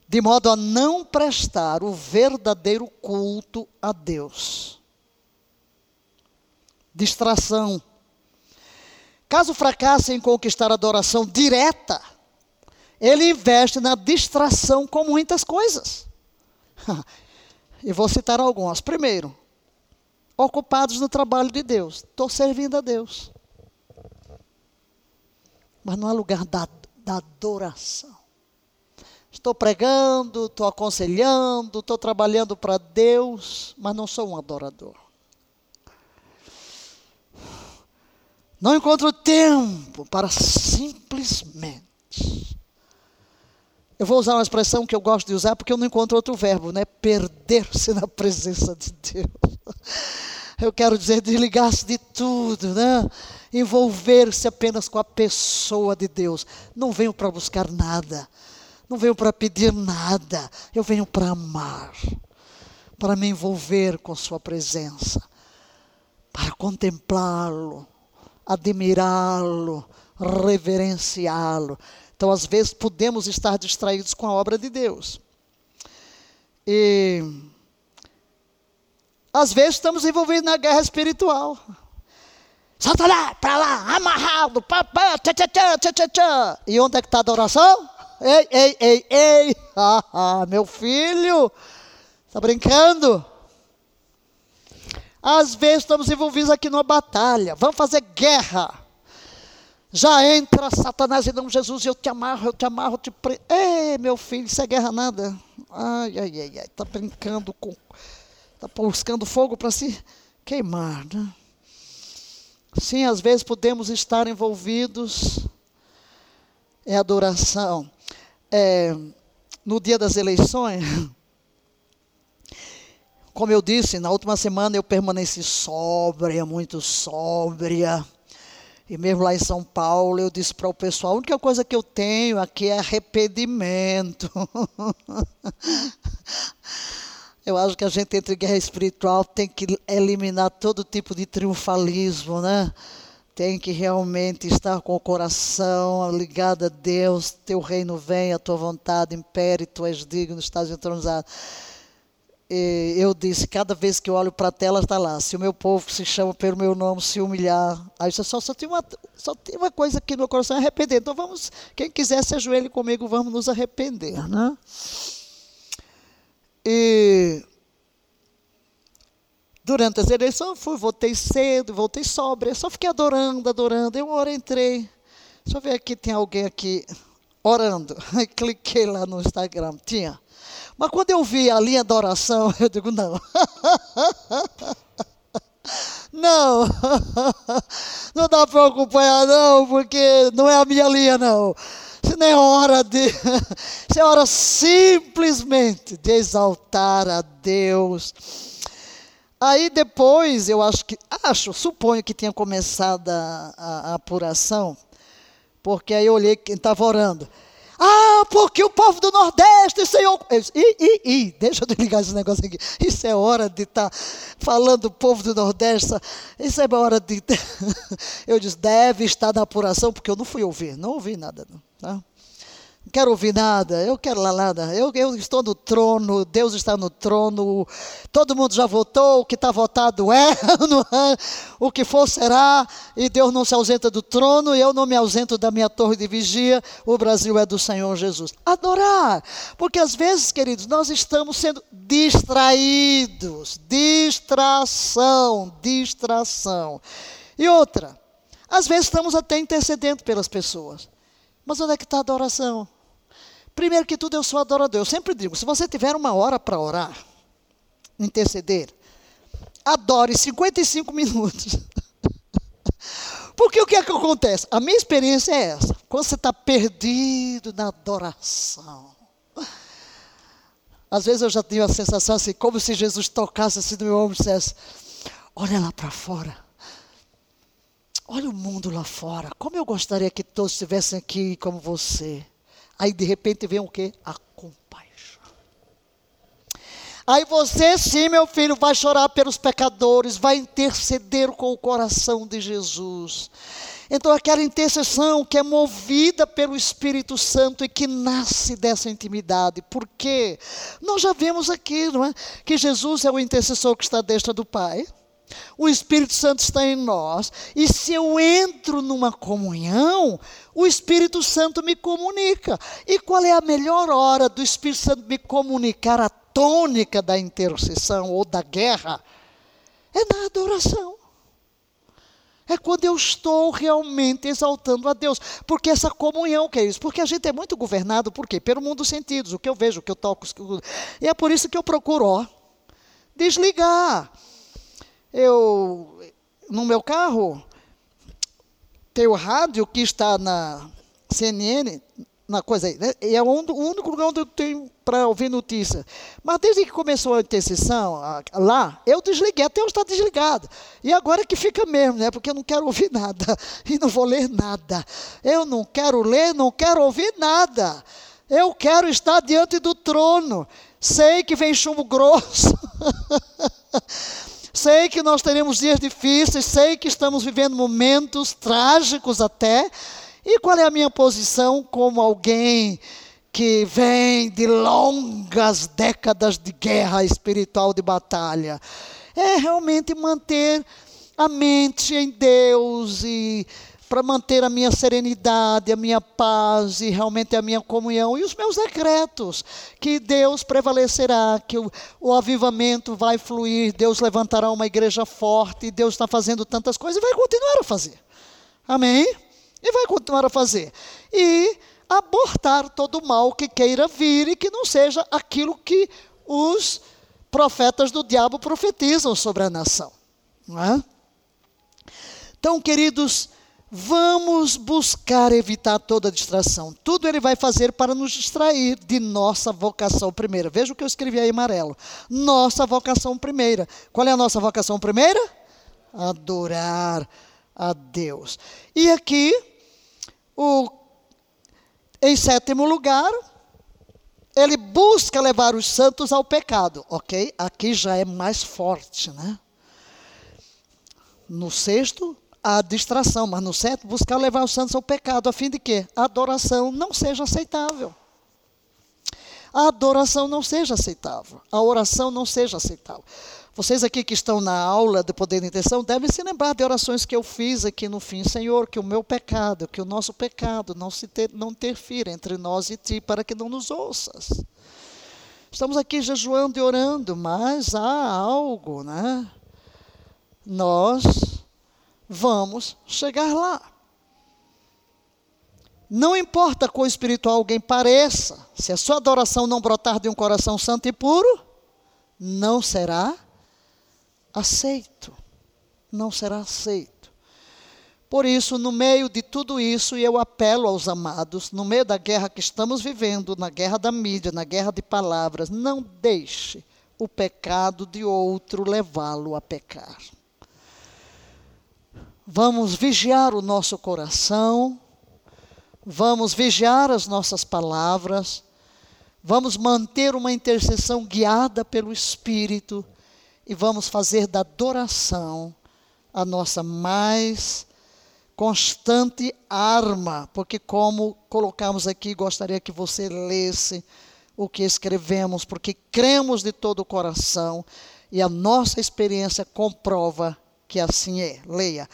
de modo a não prestar o verdadeiro culto a Deus. Distração. Caso fracasse em conquistar a adoração direta, ele investe na distração com muitas coisas. <laughs> E vou citar algumas. Primeiro, ocupados no trabalho de Deus. Estou servindo a Deus. Mas não é lugar da, da adoração. Estou pregando, estou aconselhando, estou trabalhando para Deus, mas não sou um adorador. Não encontro tempo para simplesmente eu vou usar uma expressão que eu gosto de usar porque eu não encontro outro verbo, né? Perder-se na presença de Deus. Eu quero dizer desligar-se de tudo, né? Envolver-se apenas com a pessoa de Deus. Não venho para buscar nada. Não venho para pedir nada. Eu venho para amar. Para me envolver com sua presença. Para contemplá-lo, admirá-lo, reverenciá-lo então, às vezes, podemos estar distraídos com a obra de Deus. E às vezes estamos envolvidos na guerra espiritual. Salta lá, para lá, amarrado, papá, tchá, tchá, tchá, tchá, tchá. E onde é que está a adoração? Ei, ei, ei, ei, <laughs> ah, ah, meu filho, está brincando? Às vezes estamos envolvidos aqui numa batalha, vamos fazer guerra já entra Satanás e não, Jesus, eu te amarro, eu te amarro, eu te pre... Ei, meu filho, isso é guerra nada. Ai, ai, ai, ai, está brincando com. Está buscando fogo para se queimar, né? Sim, às vezes podemos estar envolvidos em adoração. É, no dia das eleições, como eu disse, na última semana eu permaneci sóbria, muito sóbria. E mesmo lá em São Paulo, eu disse para o pessoal: a única coisa que eu tenho aqui é arrependimento. <laughs> eu acho que a gente, entre guerra espiritual, tem que eliminar todo tipo de triunfalismo, né? Tem que realmente estar com o coração ligado a Deus. Teu reino vem, a tua vontade impere, tu és digno, estás entronizado eu disse, cada vez que eu olho para a tela está lá, se o meu povo que se chama pelo meu nome se humilhar, aí só, só, tem, uma, só tem uma coisa aqui no coração, é arrepender. Então vamos, quem quiser se ajoelhe comigo, vamos nos arrepender. Né? E durante as eleições eu fui, voltei cedo, voltei sóbria, só fiquei adorando, adorando. Eu uma hora entrei, deixa eu ver aqui, tem alguém aqui orando. <laughs> Cliquei lá no Instagram, tinha. Mas quando eu vi a linha da oração, <laughs> eu digo, não. <laughs> não. <laughs> Não dá para acompanhar, não, porque não é a minha linha, não. Isso não é hora de. Isso é hora simplesmente de exaltar a Deus. Aí depois, eu acho que. Acho, suponho que tinha começado a, a, a apuração, porque aí eu olhei quem estava orando. Ah, porque o povo do Nordeste, Senhor. Ih, ih, ih, deixa eu desligar esse negócio aqui. Isso é hora de estar tá falando do povo do Nordeste. Isso é hora de. <laughs> Eu disse, deve estar na apuração, porque eu não fui ouvir, não ouvi nada. Não, tá? Não quero ouvir nada, eu quero lá nada. Eu, eu estou no trono, Deus está no trono, todo mundo já votou, o que está votado é, <laughs> é, o que for será, e Deus não se ausenta do trono, e eu não me ausento da minha torre de vigia, o Brasil é do Senhor Jesus. Adorar, porque às vezes, queridos, nós estamos sendo distraídos, distração, distração. E outra, às vezes estamos até intercedendo pelas pessoas. Mas onde é que está a adoração? Primeiro que tudo, eu sou adorador. Eu sempre digo: se você tiver uma hora para orar, interceder, adore 55 <laughs> minutos. Porque o que é que acontece? A minha experiência é essa. Quando você está perdido na adoração. Às vezes eu já tenho a sensação assim, como se Jesus tocasse assim no meu ombro e dissesse: Olha lá para fora. Olha o mundo lá fora. Como eu gostaria que todos estivessem aqui como você Aí de repente vem o quê? A compaixão. Aí você sim, meu filho, vai chorar pelos pecadores, vai interceder com o coração de Jesus. Então, aquela intercessão que é movida pelo Espírito Santo e que nasce dessa intimidade. Por quê? Nós já vemos aqui, não é? Que Jesus é o intercessor que está à destra do Pai. O Espírito Santo está em nós. E se eu entro numa comunhão, o Espírito Santo me comunica. E qual é a melhor hora do Espírito Santo me comunicar a tônica da intercessão ou da guerra? É na adoração. É quando eu estou realmente exaltando a Deus. Porque essa comunhão, que é isso? Porque a gente é muito governado, por quê? Pelo mundo dos sentidos, o que eu vejo, o que eu toco. E é por isso que eu procuro, ó, desligar. Eu, no meu carro, tem o rádio que está na CNN, na coisa aí, né? E é o único lugar onde eu tenho para ouvir notícia. Mas desde que começou a intercessão lá, eu desliguei, até eu estar desligado. E agora é que fica mesmo, né? Porque eu não quero ouvir nada <laughs> e não vou ler nada. Eu não quero ler, não quero ouvir nada. Eu quero estar diante do trono. Sei que vem chumbo grosso. <laughs> sei que nós teremos dias difíceis, sei que estamos vivendo momentos trágicos até. E qual é a minha posição como alguém que vem de longas décadas de guerra espiritual, de batalha? É realmente manter a mente em Deus e para manter a minha serenidade, a minha paz e realmente a minha comunhão e os meus decretos, que Deus prevalecerá, que o, o avivamento vai fluir, Deus levantará uma igreja forte, Deus está fazendo tantas coisas e vai continuar a fazer. Amém? E vai continuar a fazer. E abortar todo o mal que queira vir e que não seja aquilo que os profetas do diabo profetizam sobre a nação. Não é? Então, queridos, vamos buscar evitar toda distração. Tudo ele vai fazer para nos distrair de nossa vocação primeira. Veja o que eu escrevi aí em amarelo. Nossa vocação primeira. Qual é a nossa vocação primeira? Adorar a Deus. E aqui o, em sétimo lugar, ele busca levar os santos ao pecado, ok? Aqui já é mais forte, né? No sexto, a distração, mas no sétimo, buscar levar os santos ao pecado, a fim de que a adoração não seja aceitável. A adoração não seja aceitável, a oração não seja aceitável. Vocês aqui que estão na aula de poder de intenção devem se lembrar de orações que eu fiz aqui no fim. Senhor, que o meu pecado, que o nosso pecado não, se ter, não interfira entre nós e ti, para que não nos ouças. Estamos aqui jejuando e orando, mas há algo, né? Nós vamos chegar lá. Não importa quão espiritual alguém pareça, se a sua adoração não brotar de um coração santo e puro, não será aceito. Não será aceito. Por isso, no meio de tudo isso, eu apelo aos amados, no meio da guerra que estamos vivendo, na guerra da mídia, na guerra de palavras, não deixe o pecado de outro levá-lo a pecar. Vamos vigiar o nosso coração, vamos vigiar as nossas palavras, vamos manter uma intercessão guiada pelo Espírito. E vamos fazer da adoração a nossa mais constante arma, porque como colocamos aqui, gostaria que você lesse o que escrevemos, porque cremos de todo o coração. E a nossa experiência comprova que assim é. Leia.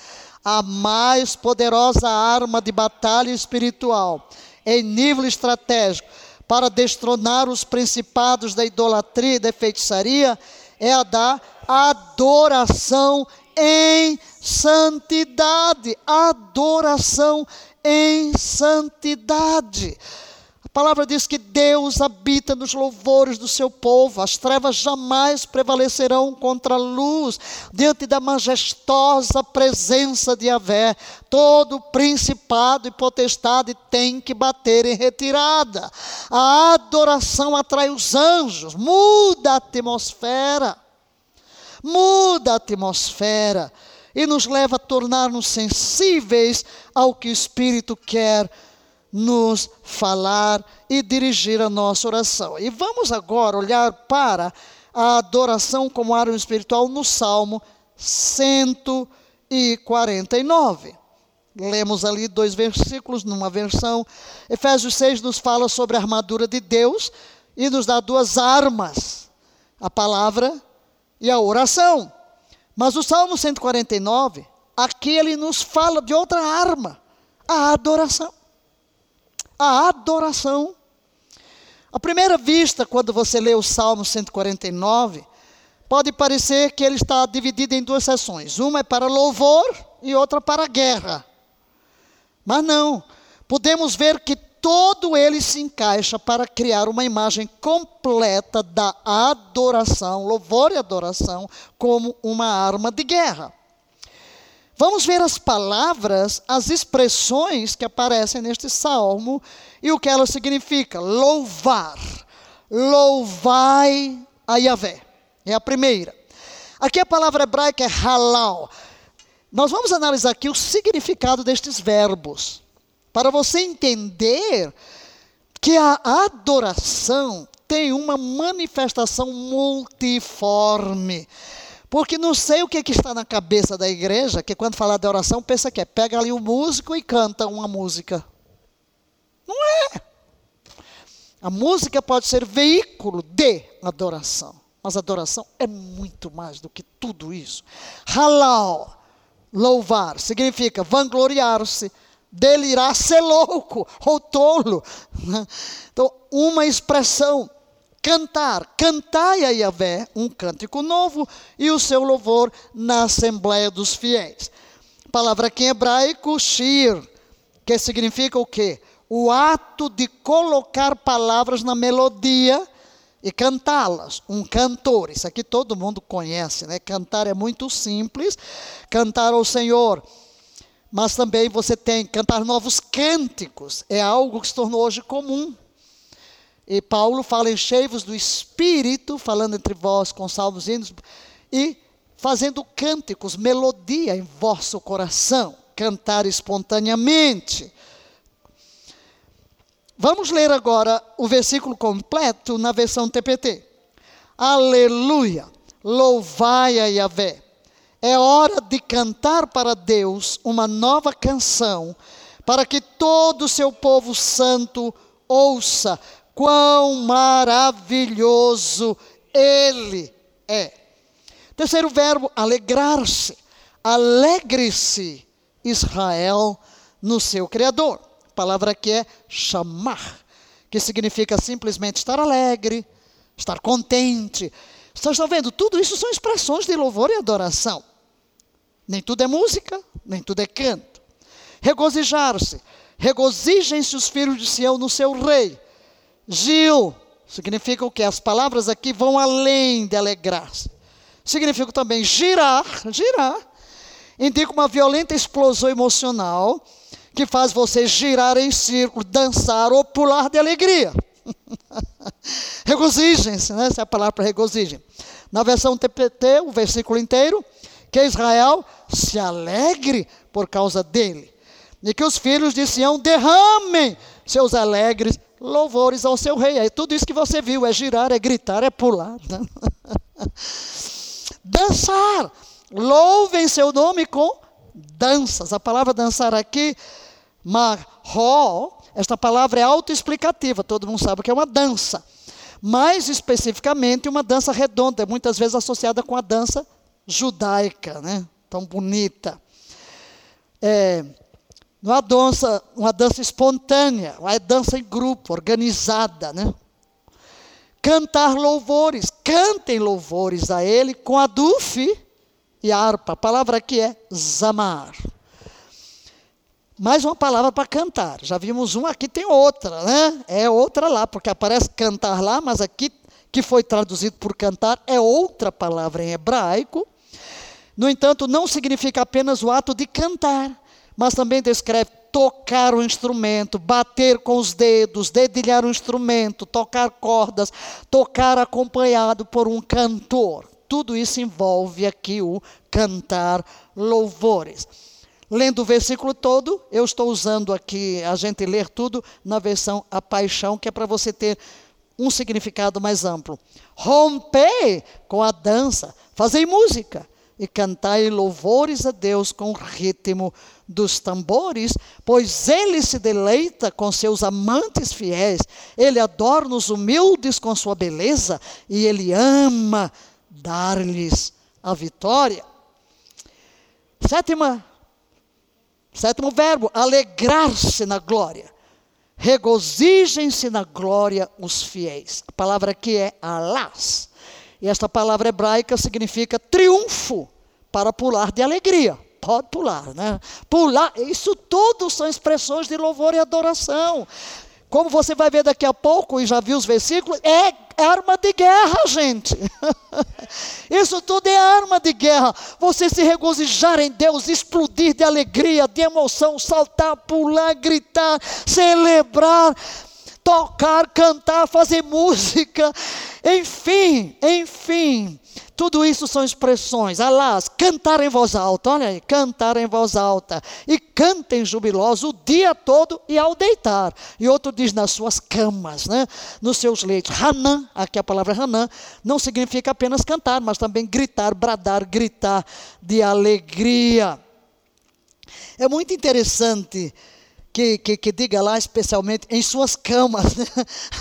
A mais poderosa arma de batalha espiritual em nível estratégico para destronar os principados da idolatria e da feitiçaria é a da adoração em santidade. Adoração em santidade. A palavra diz que Deus habita nos louvores do seu povo, as trevas jamais prevalecerão contra a luz, diante da majestosa presença de Yahvé. Todo principado e potestade tem que bater em retirada. A adoração atrai os anjos, muda a atmosfera, muda a atmosfera e nos leva a tornar-nos sensíveis ao que o Espírito quer nos falar e dirigir a nossa oração. E vamos agora olhar para a adoração como arma espiritual no Salmo 149. Lemos ali dois versículos numa versão. Efésios 6 nos fala sobre a armadura de Deus e nos dá duas armas: a palavra e a oração. Mas o Salmo 149, aqui ele nos fala de outra arma, a adoração. A adoração. À primeira vista, quando você lê o Salmo 149, pode parecer que ele está dividido em duas sessões. Uma é para louvor e outra para guerra. Mas não, podemos ver que todo ele se encaixa para criar uma imagem completa da adoração, louvor e adoração, como uma arma de guerra. Vamos ver as palavras, as expressões que aparecem neste salmo e o que elas significam. Louvar. Louvai a Yahvé. É a primeira. Aqui a palavra hebraica é halal. Nós vamos analisar aqui o significado destes verbos, para você entender que a adoração tem uma manifestação multiforme. Porque não sei o que, é que está na cabeça da igreja, que quando fala de oração, pensa que é pega ali o músico e canta uma música. Não é. A música pode ser veículo de adoração. Mas adoração é muito mais do que tudo isso. Halal Louvar significa vangloriar-se, delirar, ser louco ou tolo. <laughs> Então, uma expressão. Cantar, cantai a Yahvé um cântico novo e o seu louvor na Assembleia dos Fiéis. Palavra aqui em hebraico, shir, que significa o quê? O ato de colocar palavras na melodia e cantá-las. Um cantor, isso aqui todo mundo conhece, né? Cantar é muito simples. Cantar ao Senhor. Mas também você tem cantar novos cânticos, é algo que se tornou hoje comum. E Paulo fala: enchei-vos do Espírito, falando entre vós com salmos hinos, e fazendo cânticos, melodia em vosso coração, cantar espontaneamente. Vamos ler agora o versículo completo na versão TPT. Aleluia! Louvai a Yahvé. É hora de cantar para Deus uma nova canção, para que todo o seu povo santo ouça quão maravilhoso Ele é. Terceiro verbo, alegrar-se. Alegre-se, Israel, no seu Criador palavra aqui é chamar, que significa simplesmente estar alegre, estar contente. Vocês estão vendo? Tudo isso são expressões de louvor e adoração. Nem tudo é música, nem tudo é canto. Regozijar-se. Regozijem-se os filhos de Sião no seu rei. Gil significa o que? As palavras aqui vão além de alegrar-se. Significa também girar, girar. Indica uma violenta explosão emocional que faz você girar em círculo, dançar ou pular de alegria. <laughs> Regozijem-se, né? essa é a palavra regozijem. Na versão TPT, o versículo inteiro, que Israel se alegre por causa dele. E que os filhos de Sião derramem seus alegres louvores ao seu rei. É tudo isso que você viu, é girar, é gritar, é pular. Né? <laughs> Dançar. Louvem seu nome com danças. A palavra dançar aqui Marro, esta palavra é autoexplicativa, todo mundo sabe que é uma dança. Mais especificamente, uma dança redonda, muitas vezes associada com a dança judaica, né? tão bonita. É, não é dança, uma dança espontânea, é dança em grupo, organizada. Né? Cantar louvores, cantem louvores a Ele com a dufe e a harpa. A palavra aqui é zamar. Mais uma palavra para cantar. Já vimos uma, aqui tem outra, né? É outra lá, porque aparece cantar lá, mas aqui que foi traduzido por cantar é outra palavra em hebraico. No entanto, não significa apenas o ato de cantar, mas também descreve tocar o instrumento, bater com os dedos, dedilhar o instrumento, tocar cordas, tocar acompanhado por um cantor. Tudo isso envolve aqui o cantar louvores. lendo o versículo todo, eu estou usando aqui a gente ler tudo na versão A Paixão, que é para você ter um significado mais amplo. Rompei com a dança, fazei música e cantai louvores a Deus com ritmo dos tambores, pois ele se deleita com seus amantes fiéis, ele adorna os humildes com sua beleza e ele ama dar-lhes a vitória. Sétima, sétimo verbo, alegrar-se na glória. Regozijem-se na glória os fiéis. A palavra aqui é alas. E esta palavra hebraica significa triunfo para pular de alegria. Pode pular, né? Pular, isso tudo são expressões de louvor e adoração. Como você vai ver daqui a pouco, e já viu os versículos, é arma de guerra, gente. <laughs> Isso tudo é arma de guerra. Você se regozijar em Deus, explodir de alegria, de emoção, saltar, pular, gritar, celebrar, tocar, cantar, fazer música, enfim, enfim. Tudo isso são expressões. Alás, cantar em voz alta, olha aí, cantar em voz alta. E cantem jubilosos o dia todo e ao deitar. E outro diz nas suas camas, né? nos seus leitos. Hanã, aqui a palavra Hanã, não significa apenas cantar, mas também gritar, bradar, gritar de alegria. É muito interessante que, que, que, diga lá, especialmente em suas camas, né?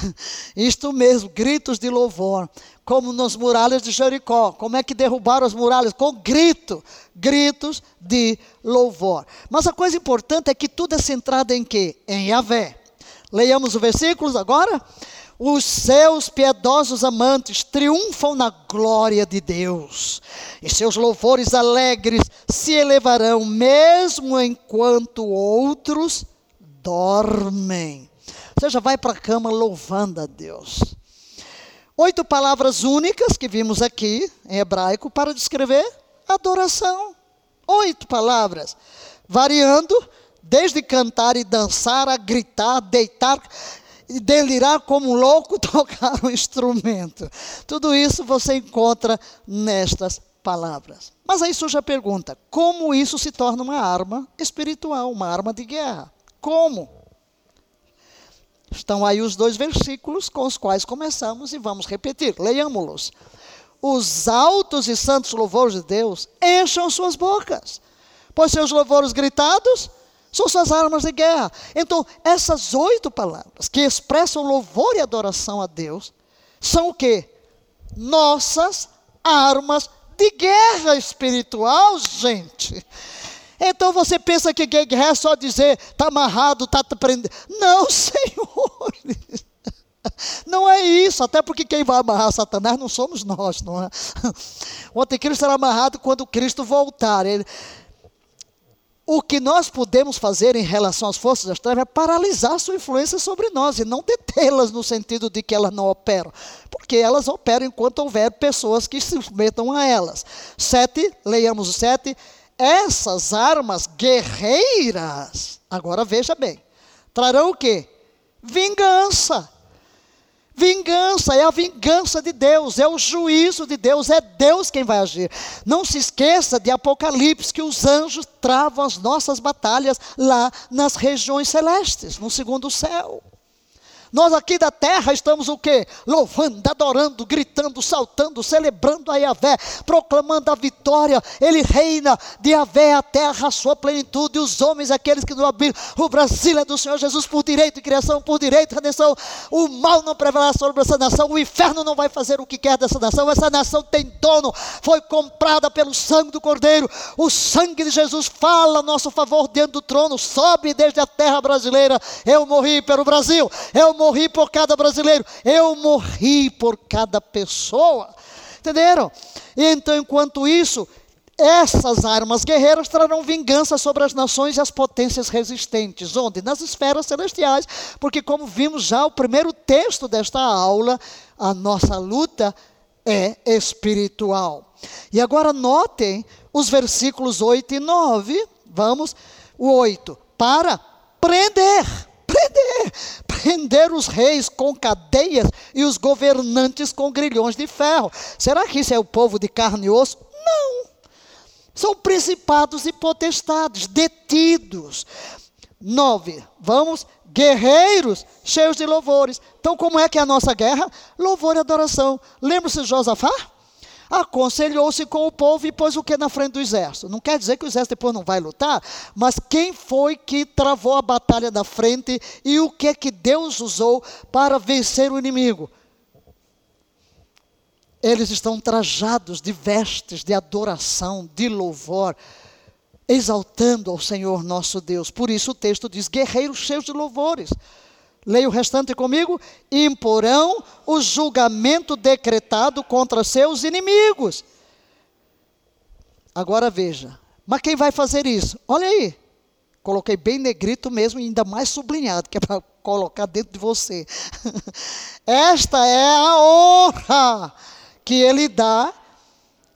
<laughs> isto mesmo, gritos de louvor como nas muralhas de Jericó. Como é que derrubaram as muralhas? Com grito, gritos de louvor. Mas a coisa importante é que tudo é centrado em quê? Em Yahvé. Leiamos os versículos agora. Os seus piedosos amantes triunfam na glória de Deus, e seus louvores alegres se elevarão, mesmo enquanto outros dormem. Você já vai para a cama louvando a Deus. Oito palavras únicas que vimos aqui em hebraico para descrever adoração. Oito palavras, variando desde cantar e dançar a gritar, deitar e delirar como um louco, <laughs> tocar um instrumento. Tudo isso você encontra nestas palavras. Mas aí surge a pergunta: como isso se torna uma arma espiritual, uma arma de guerra? Como? Estão aí os dois versículos com os quais começamos e vamos repetir. Leiamos-los. Os altos e santos louvores de Deus encham suas bocas, pois seus louvores gritados são suas armas de guerra. Então, essas oito palavras que expressam louvor e adoração a Deus são o que? Nossas armas de guerra espiritual, gente. Então você pensa que guerra é só dizer, está amarrado, está prendendo. Não, <laughs> Senhor. Não é isso, até porque quem vai amarrar Satanás não somos nós, não é? <laughs> O anticristo será amarrado quando Cristo voltar. Ele, o que nós podemos fazer em relação às forças das trevas é paralisar sua influência sobre nós e não detê-las no sentido de que elas não operam, porque elas operam enquanto houver pessoas que se submetam a elas. Sete, leiamos o sete essas armas guerreiras, agora veja bem, trarão o quê? Vingança. Vingança é a vingança de Deus, é o juízo de Deus, é Deus quem vai agir. Não se esqueça de Apocalipse que os anjos travam as nossas batalhas lá nas regiões celestes, no segundo céu. Nós aqui da terra estamos o quê? Louvando, adorando, gritando, saltando, celebrando a Yahvé, proclamando a vitória. Ele reina de Yahvé a terra, a sua plenitude, os homens, aqueles que não habitam. O Brasil é do Senhor Jesus por direito criação, por direito de redenção. O mal não prevalerá sobre essa nação, o inferno não vai fazer o que quer dessa nação. Essa nação tem dono, foi comprada pelo sangue do Cordeiro. O sangue de Jesus fala a nosso favor diante do trono, sobe desde a terra brasileira. Eu morri pelo Brasil, eu morri por cada brasileiro, eu morri por cada pessoa. Entenderam? Então, enquanto isso, essas armas guerreiras trarão vingança sobre as nações e as potências resistentes. Onde? Nas esferas celestiais. Porque, como vimos já o primeiro texto desta aula, a nossa luta é espiritual. E agora notem os versículos 8 e 9. Vamos, o 8. Para prender prender, prender os reis com cadeias e os governantes com grilhões de ferro. Será que isso é o povo de carne e osso? Não. São principados e potestades, detidos. Nove, vamos, guerreiros cheios de louvores. Então, como é que é a nossa guerra? Louvor e adoração. Lembra-se de Josafá? Aconselhou-se com o povo e pôs o que na frente do exército. Não quer dizer que o exército depois não vai lutar, mas quem foi que travou a batalha da frente e o que é que Deus usou para vencer o inimigo? Eles estão trajados de vestes de adoração, de louvor, exaltando ao Senhor nosso Deus. Por isso o texto diz: guerreiros cheios de louvores. Leia o restante comigo. Imporão o julgamento decretado contra seus inimigos. Agora veja. Mas quem vai fazer isso? Olha aí. Coloquei bem negrito mesmo, ainda mais sublinhado, que é para colocar dentro de você. <laughs> Esta é a honra que ele dá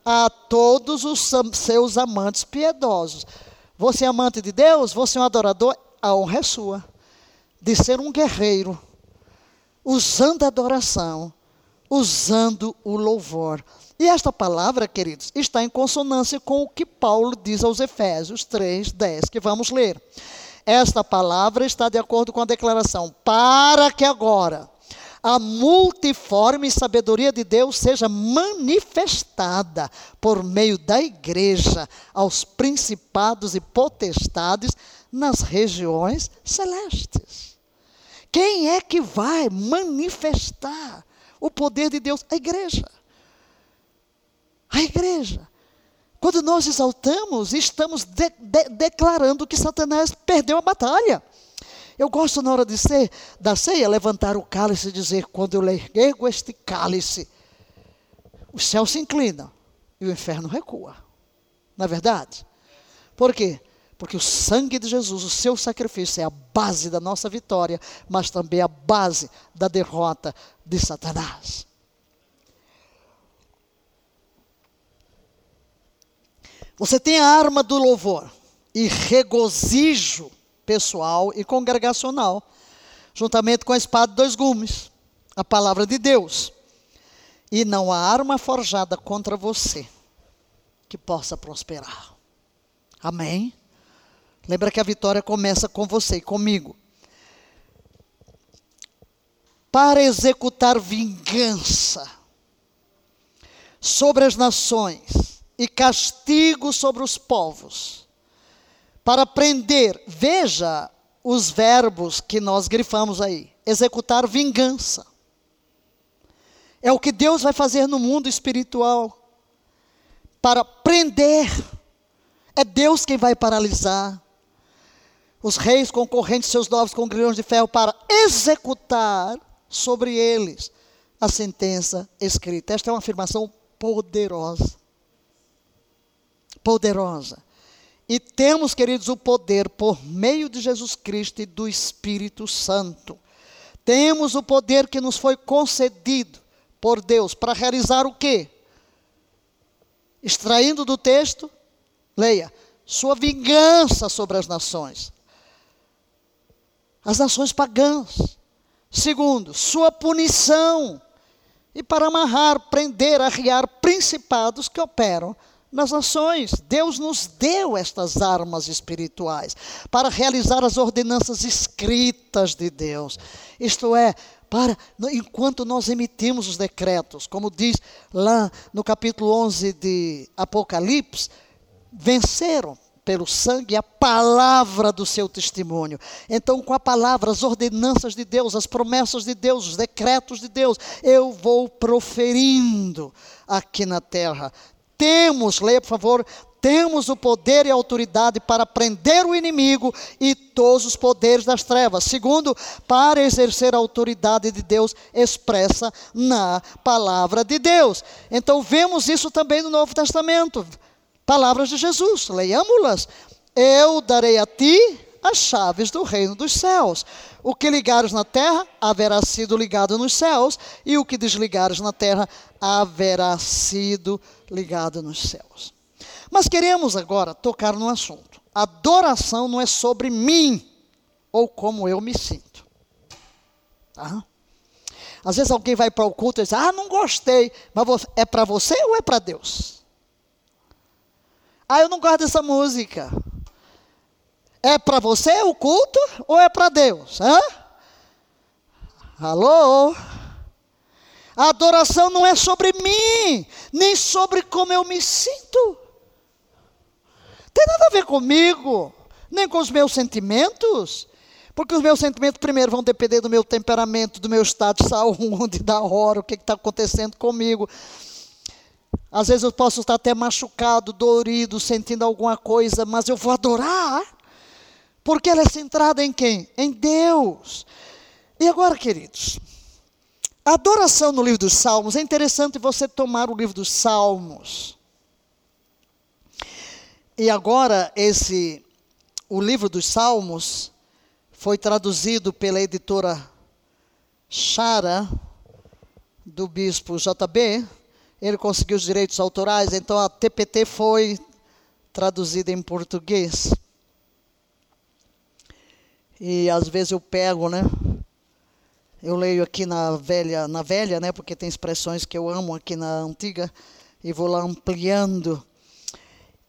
a todos os seus amantes piedosos. Você é amante de Deus? Você é um adorador? A honra é sua. De ser um guerreiro, usando a adoração, usando o louvor. E esta palavra, queridos, está em consonância com o que Paulo diz aos Efésios 3, 10, que vamos ler. Esta palavra está de acordo com a declaração, para que agora a multiforme sabedoria de Deus seja manifestada por meio da igreja aos principados e potestades nas regiões celestes. Quem é que vai manifestar o poder de Deus? A igreja. A igreja. Quando nós exaltamos, estamos de, de, declarando que Satanás perdeu a batalha. Eu gosto, na hora de ser, da ceia, levantar o cálice e dizer: quando eu ergo este cálice, o céu se inclina e o inferno recua. Não é verdade? Por quê? Porque o sangue de Jesus, o seu sacrifício, é a base da nossa vitória, mas também a base da derrota de Satanás. Você tem a arma do louvor e regozijo pessoal e congregacional, juntamente com a espada de dois gumes, a palavra de Deus. E não há arma forjada contra você que possa prosperar. Amém? Lembra que a vitória começa com você e comigo. Para executar vingança sobre as nações e castigo sobre os povos para prender, veja os verbos que nós grifamos aí: executar vingança. É o que Deus vai fazer no mundo espiritual. Para prender. É Deus quem vai paralisar. Os reis concorrentes, seus novos com grilhões de ferro, para executar sobre eles a sentença escrita. Esta é uma afirmação poderosa. Poderosa. E temos, queridos, o poder por meio de Jesus Cristo e do Espírito Santo. Temos o poder que nos foi concedido por Deus para realizar o quê? Extraindo do texto, leia, sua vingança sobre as nações. As nações pagãs. Segundo, sua punição. E para amarrar, prender, arriar principados que operam nas nações. Deus nos deu estas armas espirituais para realizar as ordenanças escritas de Deus. Isto é, para enquanto nós emitimos os decretos, como diz lá no capítulo 11 de Apocalipse, venceram pelo sangue a palavra do seu testemunho. Então, com a palavra, as ordenanças de Deus, as promessas de Deus, os decretos de Deus, eu vou proferindo aqui na terra, temos, leia por favor, temos o poder e a autoridade para prender o inimigo e todos os poderes das trevas. Segundo, para exercer a autoridade de Deus expressa na palavra de Deus. Então vemos isso também no Novo Testamento. Palavras de Jesus, leiamos-las. Eu darei a ti as chaves do reino dos céus. O que ligares na terra haverá sido ligado nos céus, e o que desligares na terra haverá sido ligado nos céus. Mas queremos agora tocar no assunto. Adoração não é sobre mim ou como eu me sinto. Tá? Às vezes alguém vai para o culto e diz: Ah, não gostei, mas é para você ou é para Deus? Ah, eu não gosto dessa música. É para você o culto ou é para Deus? Hã? Alô? A adoração não é sobre mim, nem sobre como eu me sinto. Tem nada a ver comigo, nem com os meus sentimentos. Porque os meus sentimentos, primeiro, vão depender do meu temperamento, do meu estado de saúde, da hora, o que está acontecendo comigo. Às vezes eu posso estar até machucado, dorido, sentindo alguma coisa, mas eu vou adorar, porque ela é centrada em quem? Em Deus. E agora, queridos, a adoração no livro dos Salmos, é interessante você tomar o livro dos Salmos. E agora, esse, o livro dos Salmos, foi traduzido pela editora Chara, do bispo JB. Ele conseguiu os direitos autorais, então a TPT foi traduzida em português. E às vezes eu pego, né? Eu leio aqui na velha, na velha, né? Porque tem expressões que eu amo aqui na antiga e vou lá ampliando.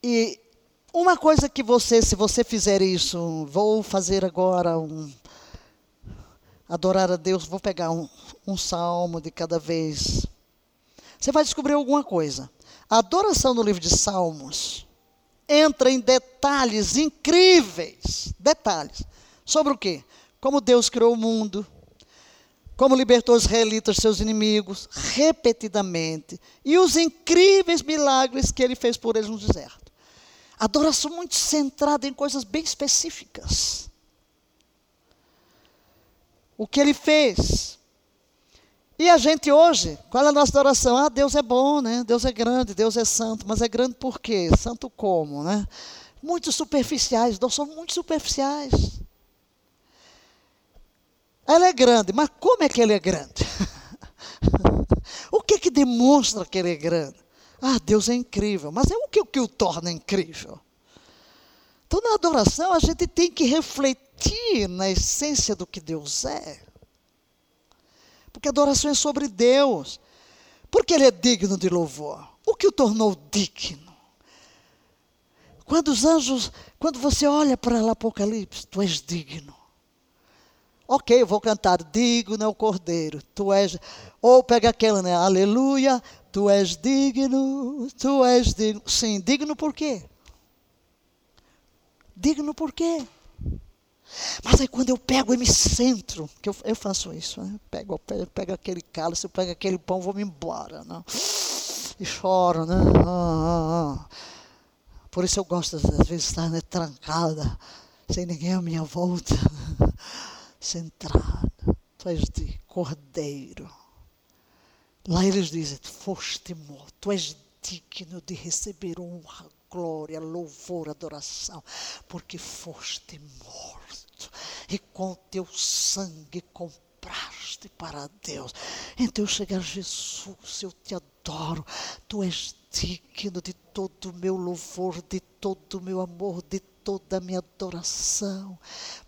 E uma coisa que você, se você fizer isso, vou fazer agora um. Adorar a Deus, vou pegar um, um salmo de cada vez. Você vai descobrir alguma coisa. A adoração no livro de Salmos entra em detalhes incríveis detalhes. Sobre o quê? Como Deus criou o mundo, como libertou os israelitas seus inimigos, repetidamente, e os incríveis milagres que ele fez por eles no deserto. Adoração muito centrada em coisas bem específicas. O que ele fez. E a gente hoje, qual é a nossa adoração? Ah, Deus é bom, né? Deus é grande, Deus é santo. Mas é grande por quê? Santo como, né? Muito superficiais, nós somos muito superficiais. Ela é grande, mas como é que ele é grande? <laughs> o que que demonstra que ele é grande? Ah, Deus é incrível, mas é o que, o que o torna incrível? Então, na adoração, a gente tem que refletir na essência do que Deus é. Porque a adoração é sobre Deus. Porque Ele é digno de louvor. O que o tornou digno? Quando os anjos, quando você olha para o Apocalipse, tu és digno. Ok, eu vou cantar, digno é o Cordeiro, tu és. Ou pega aquela, né? Aleluia, Tu és digno, tu és digno. Sim, digno por quê? Digno por quê? Mas aí quando eu pego e me centro, que eu, eu faço isso, né? pego, pego, pego aquele cálice, eu pego aquele pão, vou me embora. Não? E choro, né? Ah, ah, ah. Por isso eu gosto, às vezes, estar né, trancada, sem ninguém à minha volta, <laughs> centrada. Tu és de cordeiro. Lá eles dizem: Tu foste morto, tu és digno de receber honra, glória, louvor, adoração, porque foste morto e com teu sangue compraste para Deus. Então chegar, Jesus, eu te adoro, tu és digno de todo o meu louvor, de todo o meu amor, de toda a minha adoração,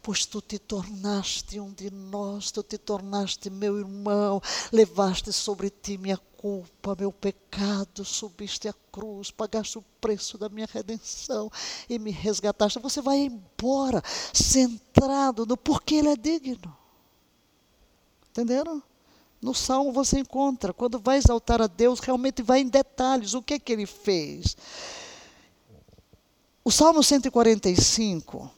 pois tu te tornaste um de nós, tu te tornaste meu irmão, levaste sobre ti minha culpa, meu pecado, subiste a cruz, pagaste o preço da minha redenção e me resgataste. Você vai embora centrado no porquê ele é digno. Entenderam? No Salmo você encontra, quando vai exaltar a Deus, realmente vai em detalhes, o que é que ele fez. O Salmo 145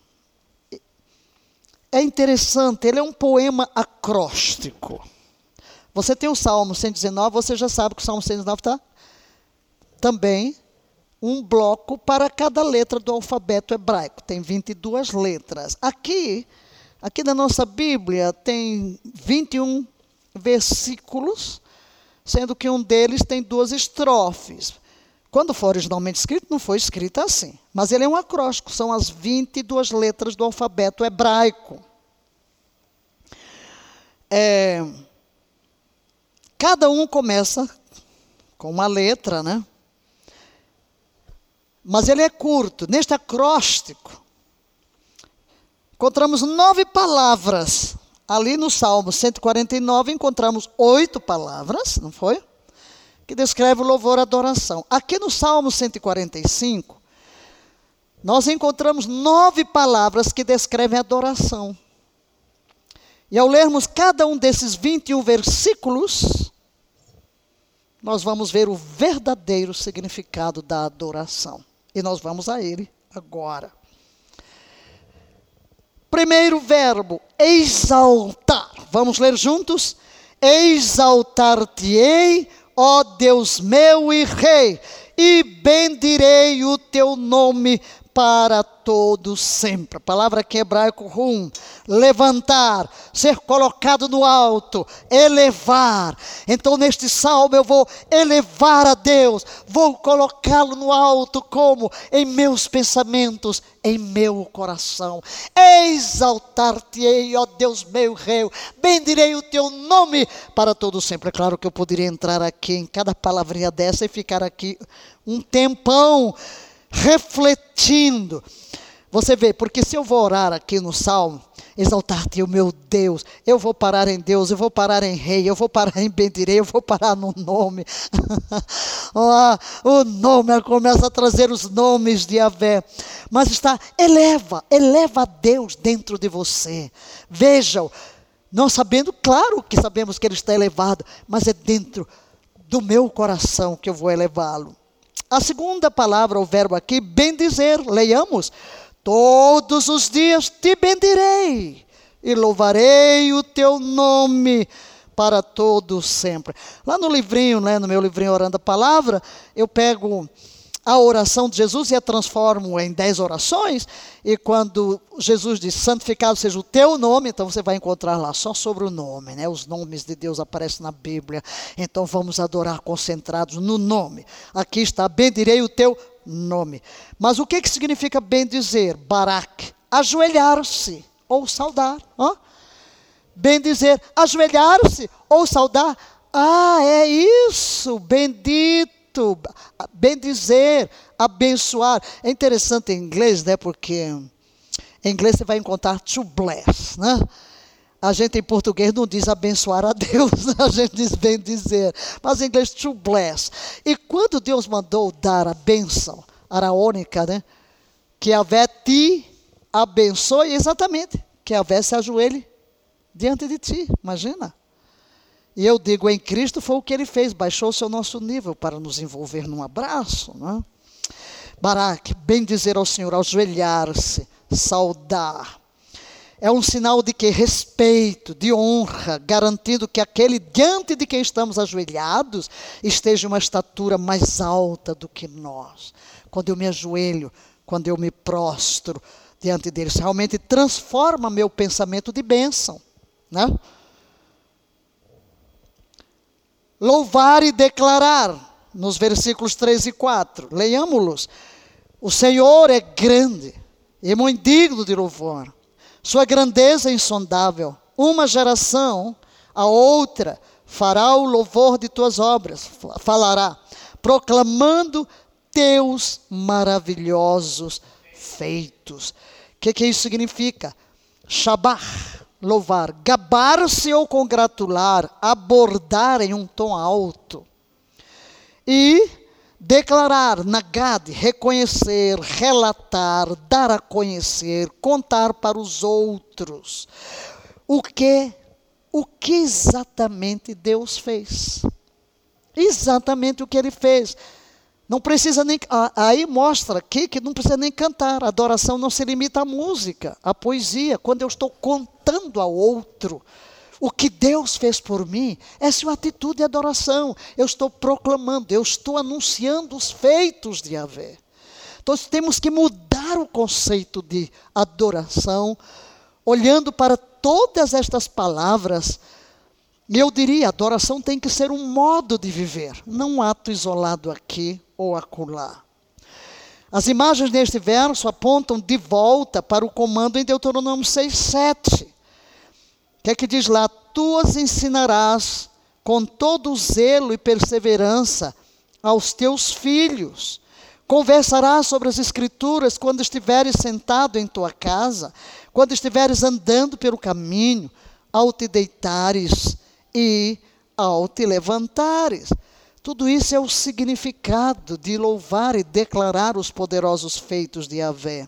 é interessante, ele é um poema acróstico. Você tem o Salmo 119, você já sabe que o Salmo 119 está também um bloco para cada letra do alfabeto hebraico. Tem 22 letras. Aqui, aqui na nossa Bíblia, tem 21 versículos, sendo que um deles tem duas estrofes. Quando foi originalmente escrito, não foi escrito assim. Mas ele é um acróstico, são as 22 letras do alfabeto hebraico. É, cada um começa com uma letra, né? Mas ele é curto. Neste acróstico, encontramos nove palavras. Ali no Salmo 149, encontramos oito palavras, não foi? Que descreve o louvor e adoração. Aqui no Salmo 145, nós encontramos nove palavras que descrevem adoração. E ao lermos cada um desses 21 versículos, nós vamos ver o verdadeiro significado da adoração. E nós vamos a ele agora. Primeiro verbo, exaltar. Vamos ler juntos? Exaltar-te-ei, ó Deus meu e Rei, e bendirei o teu nome para todo sempre. A palavra que é hebraico rum, levantar, ser colocado no alto, elevar. Então neste salmo eu vou elevar a Deus, vou colocá-lo no alto como em meus pensamentos, em meu coração. Exaltar-te-ei, ó Deus meu rei, bendirei o teu nome para todo sempre. É claro que eu poderia entrar aqui em cada palavrinha dessa e ficar aqui um tempão refletindo. Você vê, porque se eu vou orar aqui no Salmo, exaltar-te, o meu Deus, eu vou parar em Deus, eu vou parar em Rei, eu vou parar em Bendirei, eu vou parar no nome. <laughs> o nome começa a trazer os nomes de Avé. Mas está, eleva, eleva a Deus dentro de você. Vejam, não sabendo, claro que sabemos que Ele está elevado, mas é dentro do meu coração que eu vou elevá-lo. A segunda palavra, o verbo aqui, bendizer, leiamos. Todos os dias te bendirei e louvarei o teu nome para todos sempre. Lá no livrinho, né, no meu livrinho Orando a Palavra, eu pego a oração de Jesus e a transformo em dez orações. E quando Jesus diz, santificado seja o teu nome, então você vai encontrar lá só sobre o nome, né? Os nomes de Deus aparecem na Bíblia. Então vamos adorar concentrados no nome. Aqui está, bendirei o teu nome. Mas o que, que significa bendizer? Barak, ajoelhar-se ou saudar. Hã? Bendizer, ajoelhar-se ou saudar. Ah, é isso, bendito bendizer, abençoar. É interessante em inglês, né? Porque em inglês você vai encontrar to bless, né? A gente em português não diz abençoar a Deus, <laughs> a gente diz bendizer. Mas em inglês, to bless. E quando Deus mandou dar a bênção araônica, né? Que a Vé te abençoe, exatamente, que a Vé se ajoelhe diante de ti, imagina. E eu digo, em Cristo foi o que ele fez, baixou-se nosso nível para nos envolver num abraço. Né? Baraque, bem dizer ao Senhor, ajoelhar-se, saudar. É um sinal de que respeito, de honra, garantindo que aquele diante de quem estamos ajoelhados esteja uma estatura mais alta do que nós. Quando eu me ajoelho, quando eu me prostro diante deles, realmente transforma meu pensamento de bênção. Né? louvar e declarar, nos versículos 3 e 4. Leiamos-los. O Senhor é grande e muito digno de louvor. Sua grandeza é insondável. Uma geração a outra fará o louvor de tuas obras, falará, proclamando teus maravilhosos feitos. O que, que isso significa? Shabar louvar, gabar-se ou congratular, abordar em um tom alto. E declarar, nagad, reconhecer, relatar, dar a conhecer, contar para os outros. O que o que exatamente Deus fez? Exatamente o que ele fez. Não precisa nem. Aí mostra aqui que não precisa nem cantar. A adoração não se limita à música, à poesia. Quando eu estou contando ao outro o que Deus fez por mim, essa é uma atitude de adoração. Eu estou proclamando, eu estou anunciando os feitos de Yahvé. Então temos que mudar o conceito de adoração, olhando para todas estas palavras eu diria, adoração tem que ser um modo de viver, não um ato isolado aqui ou acolá. As imagens deste verso apontam de volta para o comando em Deuteronômio 6, 7. Que é que diz lá? Tu as ensinarás com todo zelo e perseverança aos teus filhos. Conversarás sobre as Escrituras quando estiveres sentado em tua casa, quando estiveres andando pelo caminho, ao te deitares e ao te levantares. Tu Tudo isso é o significado de louvar e declarar os poderosos feitos de Yahvé.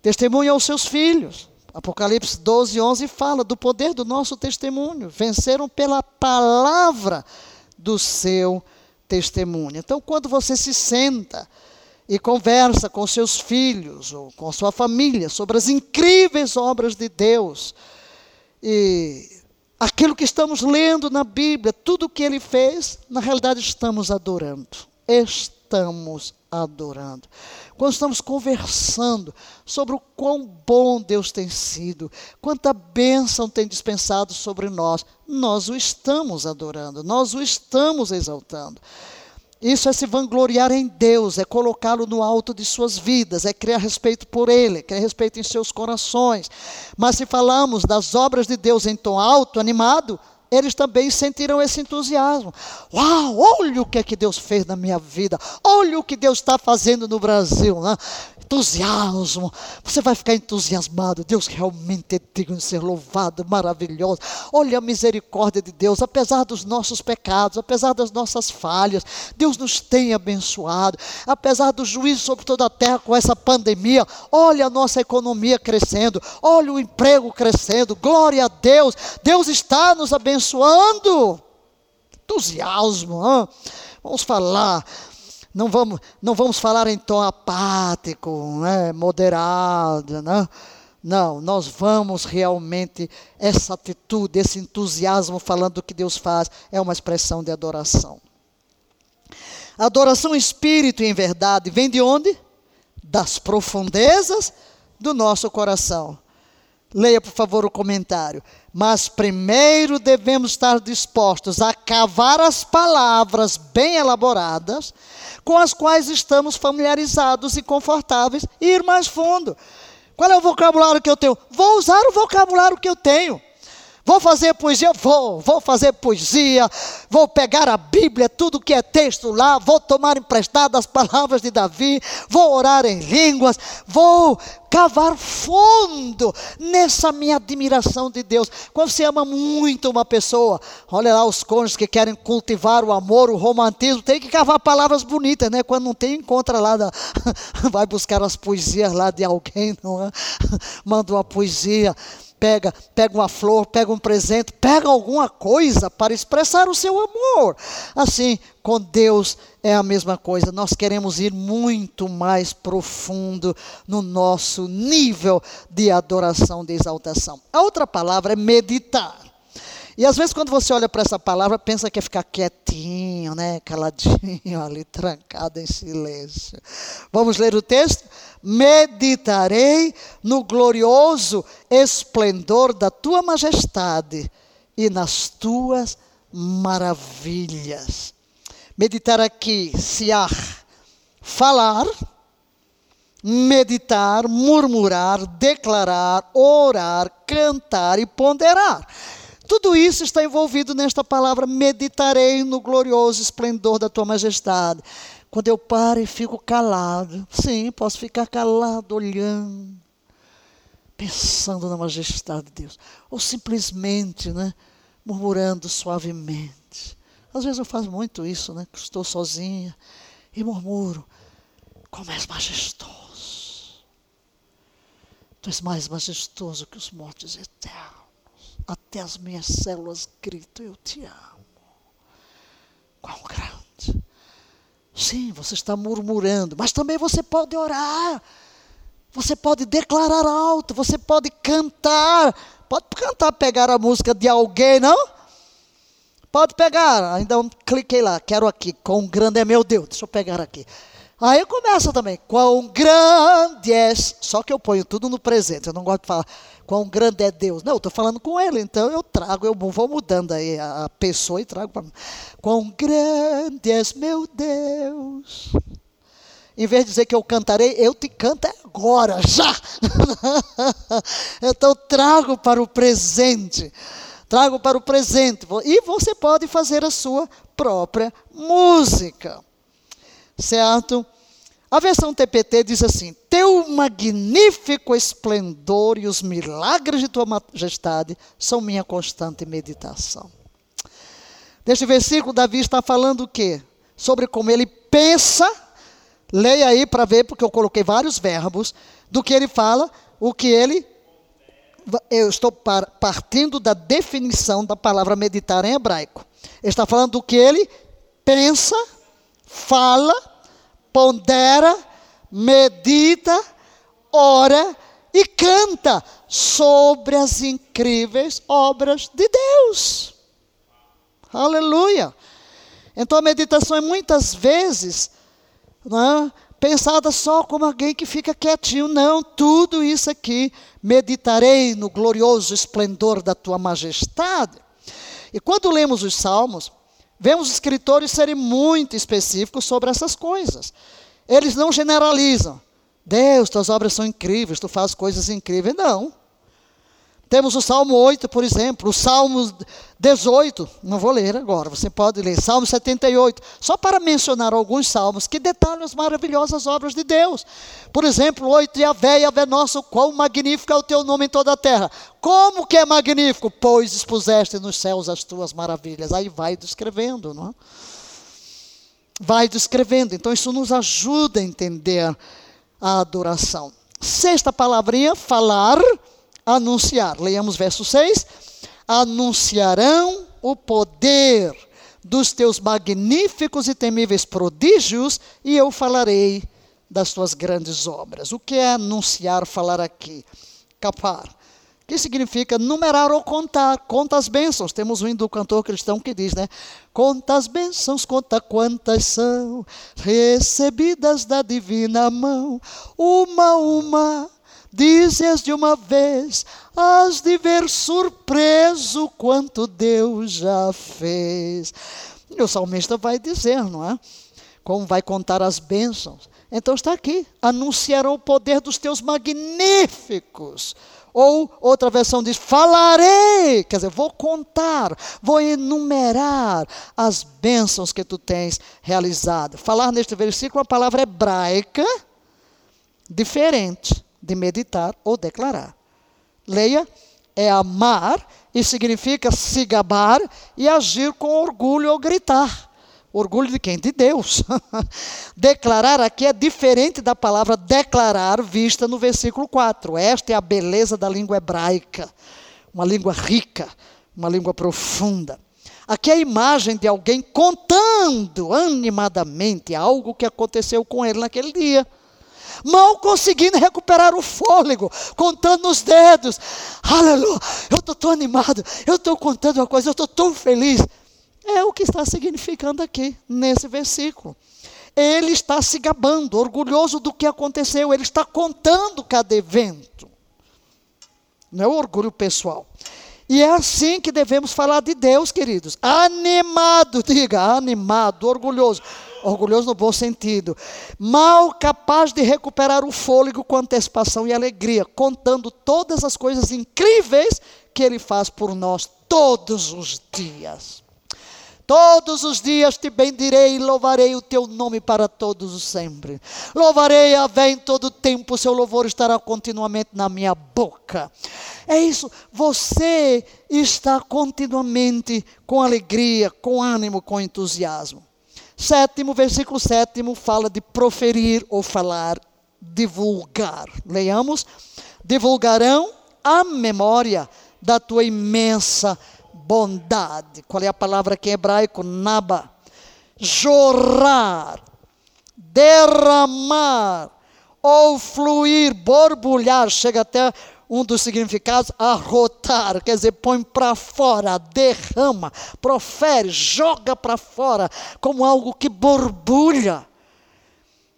Testemunha aos seus filhos. Apocalipse 12, 11 fala do poder do nosso testemunho. Venceram pela palavra do seu testemunho. Então, quando você se senta e conversa com seus filhos ou com sua família sobre as incríveis obras de Deus e aquilo que estamos lendo na Bíblia, tudo o que ele fez, na realidade estamos adorando. Estamos adorando. Quando estamos conversando sobre o quão bom Deus tem sido, quanta bênção tem dispensado sobre nós, nós o estamos adorando, nós o estamos exaltando. Isso é se vangloriar em Deus, é colocá-lo no alto de suas vidas, é criar respeito por Ele, criar respeito em seus corações. Mas se falamos das obras de Deus em tom alto, animado, eles também sentirão esse entusiasmo. Uau, olha o que é que Deus fez na minha vida, olha o que Deus está fazendo no Brasil. Né? Entusiasmo. Você vai ficar entusiasmado. Deus realmente é digno de ser louvado, maravilhoso. Olha a misericórdia de Deus, apesar dos nossos pecados, apesar das nossas falhas, Deus nos tem abençoado. Apesar do juízo sobre toda a terra com essa pandemia, olha a nossa economia crescendo, olha o emprego crescendo. Glória a Deus. Deus está nos abençoando. Entusiasmo. Hein? Vamos falar não vamos, não vamos falar em tom apático, né, moderado, né? Não, nós vamos realmente, essa atitude, esse entusiasmo falando do que Deus faz, é uma expressão de adoração. Adoração espírito em verdade vem de onde? Das profundezas do nosso coração. Leia, por favor, o comentário. Mas primeiro devemos estar dispostos a cavar as palavras bem elaboradas, com as quais estamos familiarizados e confortáveis, e ir mais fundo. Qual é o vocabulário que eu tenho? Vou usar o vocabulário que eu tenho. Vou fazer poesia? Vou. Vou fazer poesia. Vou pegar a Bíblia, tudo que é texto lá. Vou tomar emprestado as palavras de Davi. Vou orar em línguas. Vou cavar fundo nessa minha admiração de Deus. Quando você ama muito uma pessoa, olha lá os cônjuges que querem cultivar o amor, o romantismo, tem que cavar palavras bonitas, né? Quando não tem, encontra lá, da, <laughs> vai buscar as poesias lá de alguém, não é? Manda uma poesia pega, pega uma flor, pega um presente, pega alguma coisa para expressar o seu amor. Assim, com Deus é a mesma coisa. Nós queremos ir muito mais profundo no nosso nível de adoração, de exaltação. A outra palavra é meditar. E às vezes quando você olha para essa palavra, pensa que é ficar quietinho, né, caladinho <laughs> ali, trancado em silêncio. Vamos ler o texto? meditarei no glorioso esplendor da tua majestade e nas tuas maravilhas. Meditar aqui, siar, falar, meditar, murmurar, declarar, orar, cantar e ponderar. Tudo isso está envolvido nesta palavra meditarei no glorioso esplendor da tua majestade. Quando eu paro e fico calado, sim, posso ficar calado olhando, pensando na majestade de Deus, ou simplesmente, né, murmurando suavemente. Às vezes eu faço muito isso, né, que estou sozinha e murmuro: como és majestoso. Tu és mais majestoso que os mortos eternos. Até as minhas células gritam: Eu te amo. Quão grande Sim, você está murmurando, mas também você pode orar. Você pode declarar alto, você pode cantar. Pode cantar, pegar a música de alguém, não? Pode pegar. Então cliquei lá, quero aqui. Quão grande é meu Deus. Deixa eu pegar aqui. Aí começa também. Quão grande é. Só que eu ponho tudo no presente. Eu não gosto de falar quão grande é Deus. Não, eu estou falando com ele, então eu trago, eu vou mudando aí a pessoa e trago para mim. Quão grande és meu Deus. Em vez de dizer que eu cantarei, eu te canto agora, já. <laughs> então trago para o presente. Trago para o presente. E você pode fazer a sua própria música. Certo? A versão TPT diz assim: Teu magnífico esplendor e os milagres de tua majestade são minha constante meditação. Neste versículo, Davi está falando o quê? Sobre como ele pensa, leia aí para ver, porque eu coloquei vários verbos, do que ele fala, o que ele. Eu estou partindo da definição da palavra meditar em hebraico. Ele está falando do que ele pensa, fala, pondera, medita, ora e canta sobre as incríveis obras de Deus. Aleluia! Então a meditação é muitas vezes não é, pensada só como alguém que fica quietinho. Não, tudo isso aqui, meditarei no glorioso esplendor da tua majestade. E quando lemos os salmos, vemos os escritores serem muito específicos sobre essas coisas. Eles não generalizam. Deus, tuas obras são incríveis, tu fazes coisas incríveis. Não. Temos o Salmo 8, por exemplo, o Salmo 18, não vou ler agora, você pode ler, Salmo 78, só para mencionar alguns salmos que detalham as maravilhosas obras de Deus. Por exemplo, 8, Yahvé, Yahvé nosso, quão magnífico é o teu nome em toda a terra. Como que é magnífico? Pois expuseste nos céus as tuas maravilhas. Aí vai descrevendo, não é? Vai descrevendo, então isso nos ajuda a entender a adoração. Sexta palavrinha, falar anunciar. Leiamos verso 6. Anunciarão o poder dos teus magníficos e temíveis prodígios, e eu falarei das tuas grandes obras. O que é anunciar, falar aqui? Capar que significa numerar ou contar, conta as bênçãos. Temos um do cantor cristão que diz, né? Conta as bênçãos, conta quantas são, recebidas da divina mão, uma uma, Dizes de uma vez, has de ver surpreso quanto Deus já fez. E o salmista vai dizer, não é? Como vai contar as bênçãos. Então está aqui: anunciarão o poder dos teus magníficos. Ou outra versão diz: falarei, quer dizer, vou contar, vou enumerar as bênçãos que tu tens realizado. Falar neste versículo é uma palavra hebraica diferente de meditar ou declarar. Leia, é amar e significa se gabar e agir com orgulho ou gritar. Orgulho de quem? De Deus. <laughs> declarar aqui é diferente da palavra declarar vista no versículo 4. Esta é a beleza da língua hebraica. Uma língua rica, uma língua profunda. Aqui é a imagem de alguém contando animadamente algo que aconteceu com ele naquele dia mal conseguindo recuperar o fôlego, contando os dedos. Aleluia, eu estou tão animado, eu estou contando uma coisa, eu estou tão feliz. É o que está significando aqui, nesse versículo. Ele está se gabando, orgulhoso do que aconteceu, ele está contando cada evento. Não é o orgulho pessoal. E é assim que devemos falar de Deus, queridos. Animado, <laughs> diga, animado, orgulhoso orgulhoso no bom sentido, mal capaz de recuperar o fôlego com antecipação e alegria, contando todas as coisas incríveis que Ele faz por nós todos os dias. Todos os dias te bendirei e louvarei o teu nome para todos os sempre. Louvarei a vem todo tempo, seu louvor estará continuamente na minha boca. É isso, você está continuamente com alegria, com ânimo, com entusiasmo. Sétimo, versículo sétimo, fala de proferir ou falar, divulgar. Leiamos: divulgarão a memória da tua imensa bondade. Qual é a palavra aqui em hebraico? Naba. Jorrar, derramar, ou fluir, borbulhar, chega até um dos significados, arrotar, quer dizer, põe para fora, derrama, profere, joga para fora, como algo que borbulha.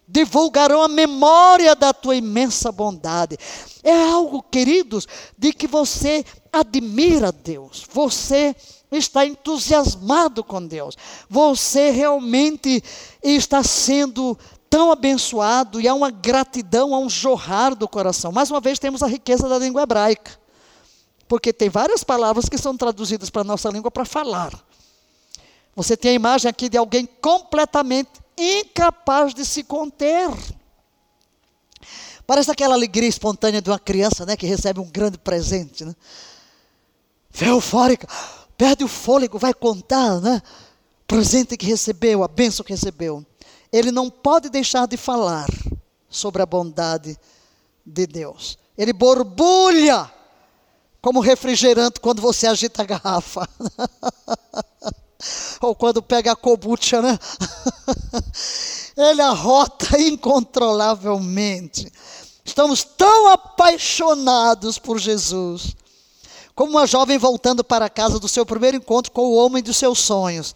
Divulgarão a memória da tua imensa bondade. É algo, queridos, de que você admira Deus, você está entusiasmado com Deus, você realmente está sendo tão abençoado e há uma gratidão, há um jorrar do coração. Mais uma vez temos a riqueza da língua hebraica. Porque tem várias palavras que são traduzidas para a nossa língua para falar. Você tem a imagem aqui de alguém completamente incapaz de se conter. Parece aquela alegria espontânea de uma criança, né, que recebe um grande presente, né? Eufórica. perde o fôlego, vai contar, né? Presente que recebeu, a bênção que recebeu. Ele não pode deixar de falar sobre a bondade de Deus. Ele borbulha como refrigerante quando você agita a garrafa. <laughs> Ou quando pega a kombucha, né? <laughs> Ele arrota incontrolavelmente. Estamos tão apaixonados por Jesus. Como uma jovem voltando para casa do seu primeiro encontro com o homem dos seus sonhos.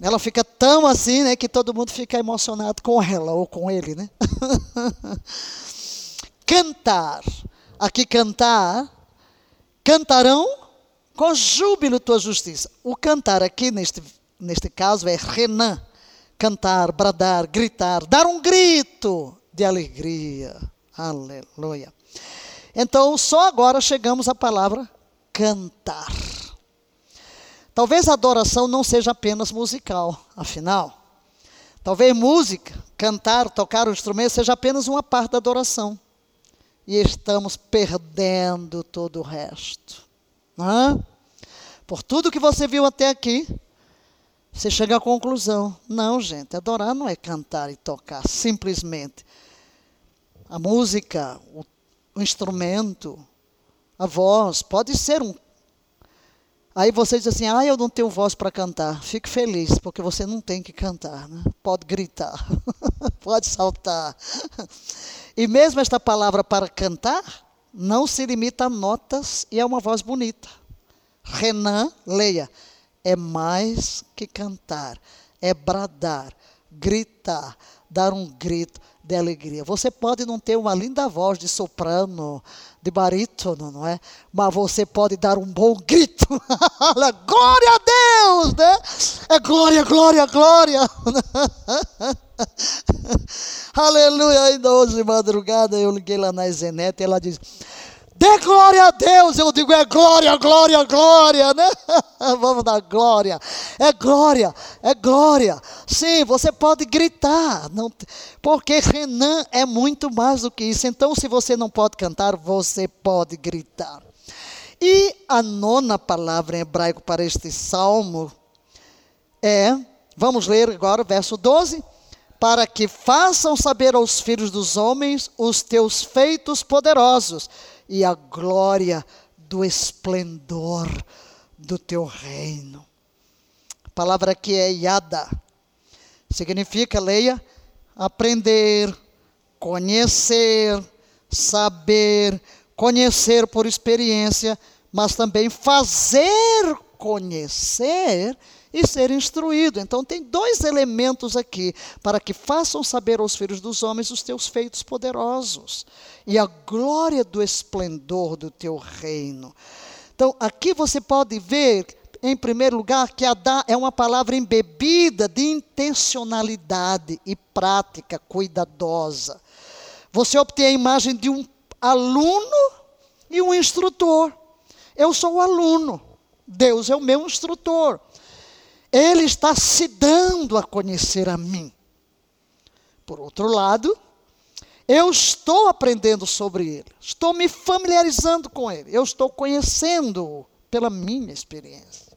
Ela fica tão assim, né, que todo mundo fica emocionado com ela ou com ele, né? <laughs> cantar. Aqui cantar, cantarão com júbilo tua justiça. O cantar aqui neste neste caso é renan, cantar, bradar, gritar, dar um grito de alegria. Aleluia. Então, só agora chegamos à palavra cantar. Talvez a adoração não seja apenas musical, afinal. Talvez música, cantar, tocar o instrumento seja apenas uma parte da adoração. E estamos perdendo todo o resto. Não Por tudo que você viu até aqui, você chega à conclusão: não, gente, adorar não é cantar e tocar, simplesmente. A música, o instrumento, a voz, pode ser um Aí você diz assim: ah, eu não tenho voz para cantar. Fique feliz, porque você não tem que cantar. Né? Pode gritar, <laughs> pode saltar. E mesmo esta palavra para cantar não se limita a notas e é uma voz bonita. Renan, leia, é mais que cantar, é bradar, gritar, dar um grito de alegria. Você pode não ter uma linda voz de soprano, de barítono, não é? Mas você pode dar um bom grito. <laughs> glória a Deus, né? É glória, glória, glória. <laughs> Aleluia. Ainda hoje de madrugada eu liguei lá na Zenete e ela diz: Dê glória a Deus. Eu digo, é glória, glória, glória, né? <laughs> Vamos dar glória. É glória, é glória. Sim, você pode gritar. Não, porque Renan é muito mais do que isso. Então, se você não pode cantar, você pode gritar. E a nona palavra em hebraico para este salmo é, vamos ler agora o verso 12 para que façam saber aos filhos dos homens os teus feitos poderosos e a glória do esplendor do teu reino. A palavra aqui é yada. Significa, leia, aprender, conhecer, saber, conhecer por experiência, mas também fazer conhecer e ser instruído. Então, tem dois elementos aqui para que façam saber aos filhos dos homens os teus feitos poderosos e a glória do esplendor do teu reino. Então, aqui você pode ver, em primeiro lugar, que Adá é uma palavra embebida de intencionalidade e prática cuidadosa. Você obtém a imagem de um aluno e um instrutor. Eu sou o aluno, Deus é o meu instrutor. Ele está se dando a conhecer a mim. Por outro lado, eu estou aprendendo sobre ele, estou me familiarizando com ele, eu estou conhecendo pela minha experiência.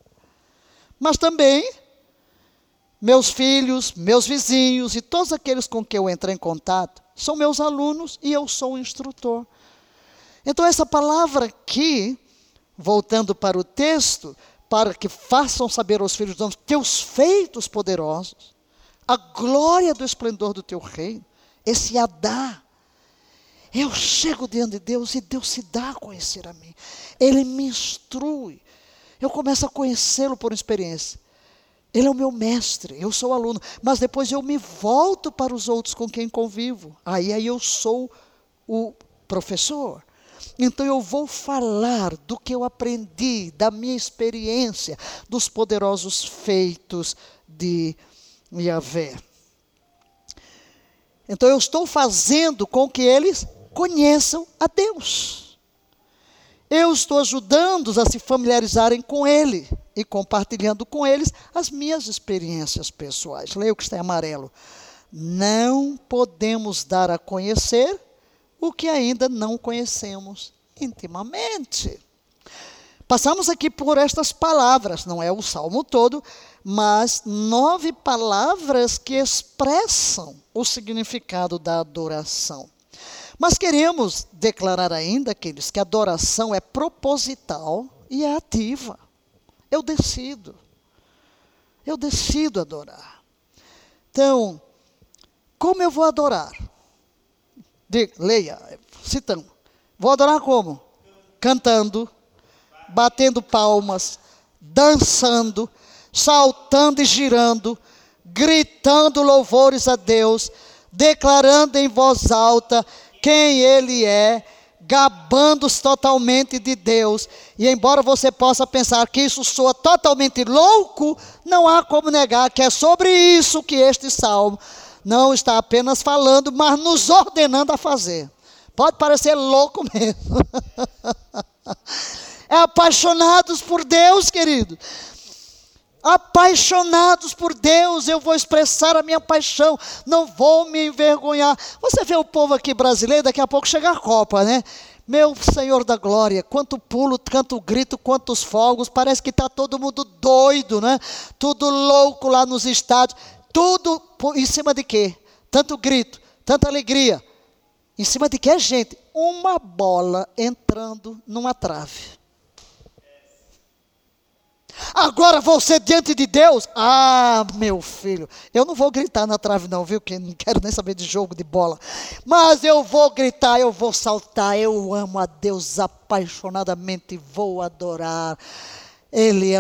Mas também, meus filhos, meus vizinhos e todos aqueles com quem eu entro em contato são meus alunos e eu sou o instrutor. Então, essa palavra aqui, voltando para o texto, para que façam saber aos filhos dos homens teus feitos poderosos, a glória do esplendor do teu reino, esse Adá. Eu chego diante de Deus e Deus se dá a conhecer a mim. Ele me instrui. Eu começo a conhecê-lo por experiência. Ele é o meu mestre, eu sou aluno, mas depois eu me volto para os outros com quem convivo. Aí, aí eu sou o professor. Então eu vou falar do que eu aprendi, da minha experiência, dos poderosos feitos de Yahvé. Então eu estou fazendo com que eles conheçam a Deus. Eu estou ajudando-os a se familiarizarem com Ele e compartilhando com eles as minhas experiências pessoais. Leia o que está em amarelo. Não podemos dar a conhecer o que ainda não conhecemos intimamente. Passamos aqui por estas palavras, não é o salmo todo, mas nove palavras que expressam o significado da adoração. Mas queremos declarar ainda, aqueles que a adoração é proposital e é ativa. Eu decido. Eu decido adorar. Então, como eu vou adorar? Diga, leia, citando. Vou adorar como? Cantando, batendo palmas, dançando, saltando e girando, gritando louvores a Deus, declarando em voz alta quem Ele é, gabando-se totalmente de Deus. E embora você possa pensar que isso soa totalmente louco, não há como negar que é sobre isso que este salmo não está apenas falando, mas nos ordenando a fazer. Pode parecer louco mesmo. <laughs> é apaixonados por Deus, querido. Apaixonados por Deus, eu vou expressar a minha paixão, não vou me envergonhar. Você vê o povo aqui brasileiro, daqui a pouco chega a Copa, né? Meu Senhor da Glória, quanto pulo, quanto grito, quantos fogos, parece que está todo mundo doido, né? Tudo louco lá nos estádios, tudo em cima de quê? Tanto grito, tanta alegria. Em cima de que, gente? Uma bola entrando numa trave. Agora você diante de Deus, ah, meu filho, eu não vou gritar na trave não, viu? Que não quero nem saber de jogo de bola. Mas eu vou gritar, eu vou saltar, eu amo a Deus apaixonadamente, vou adorar. Ele é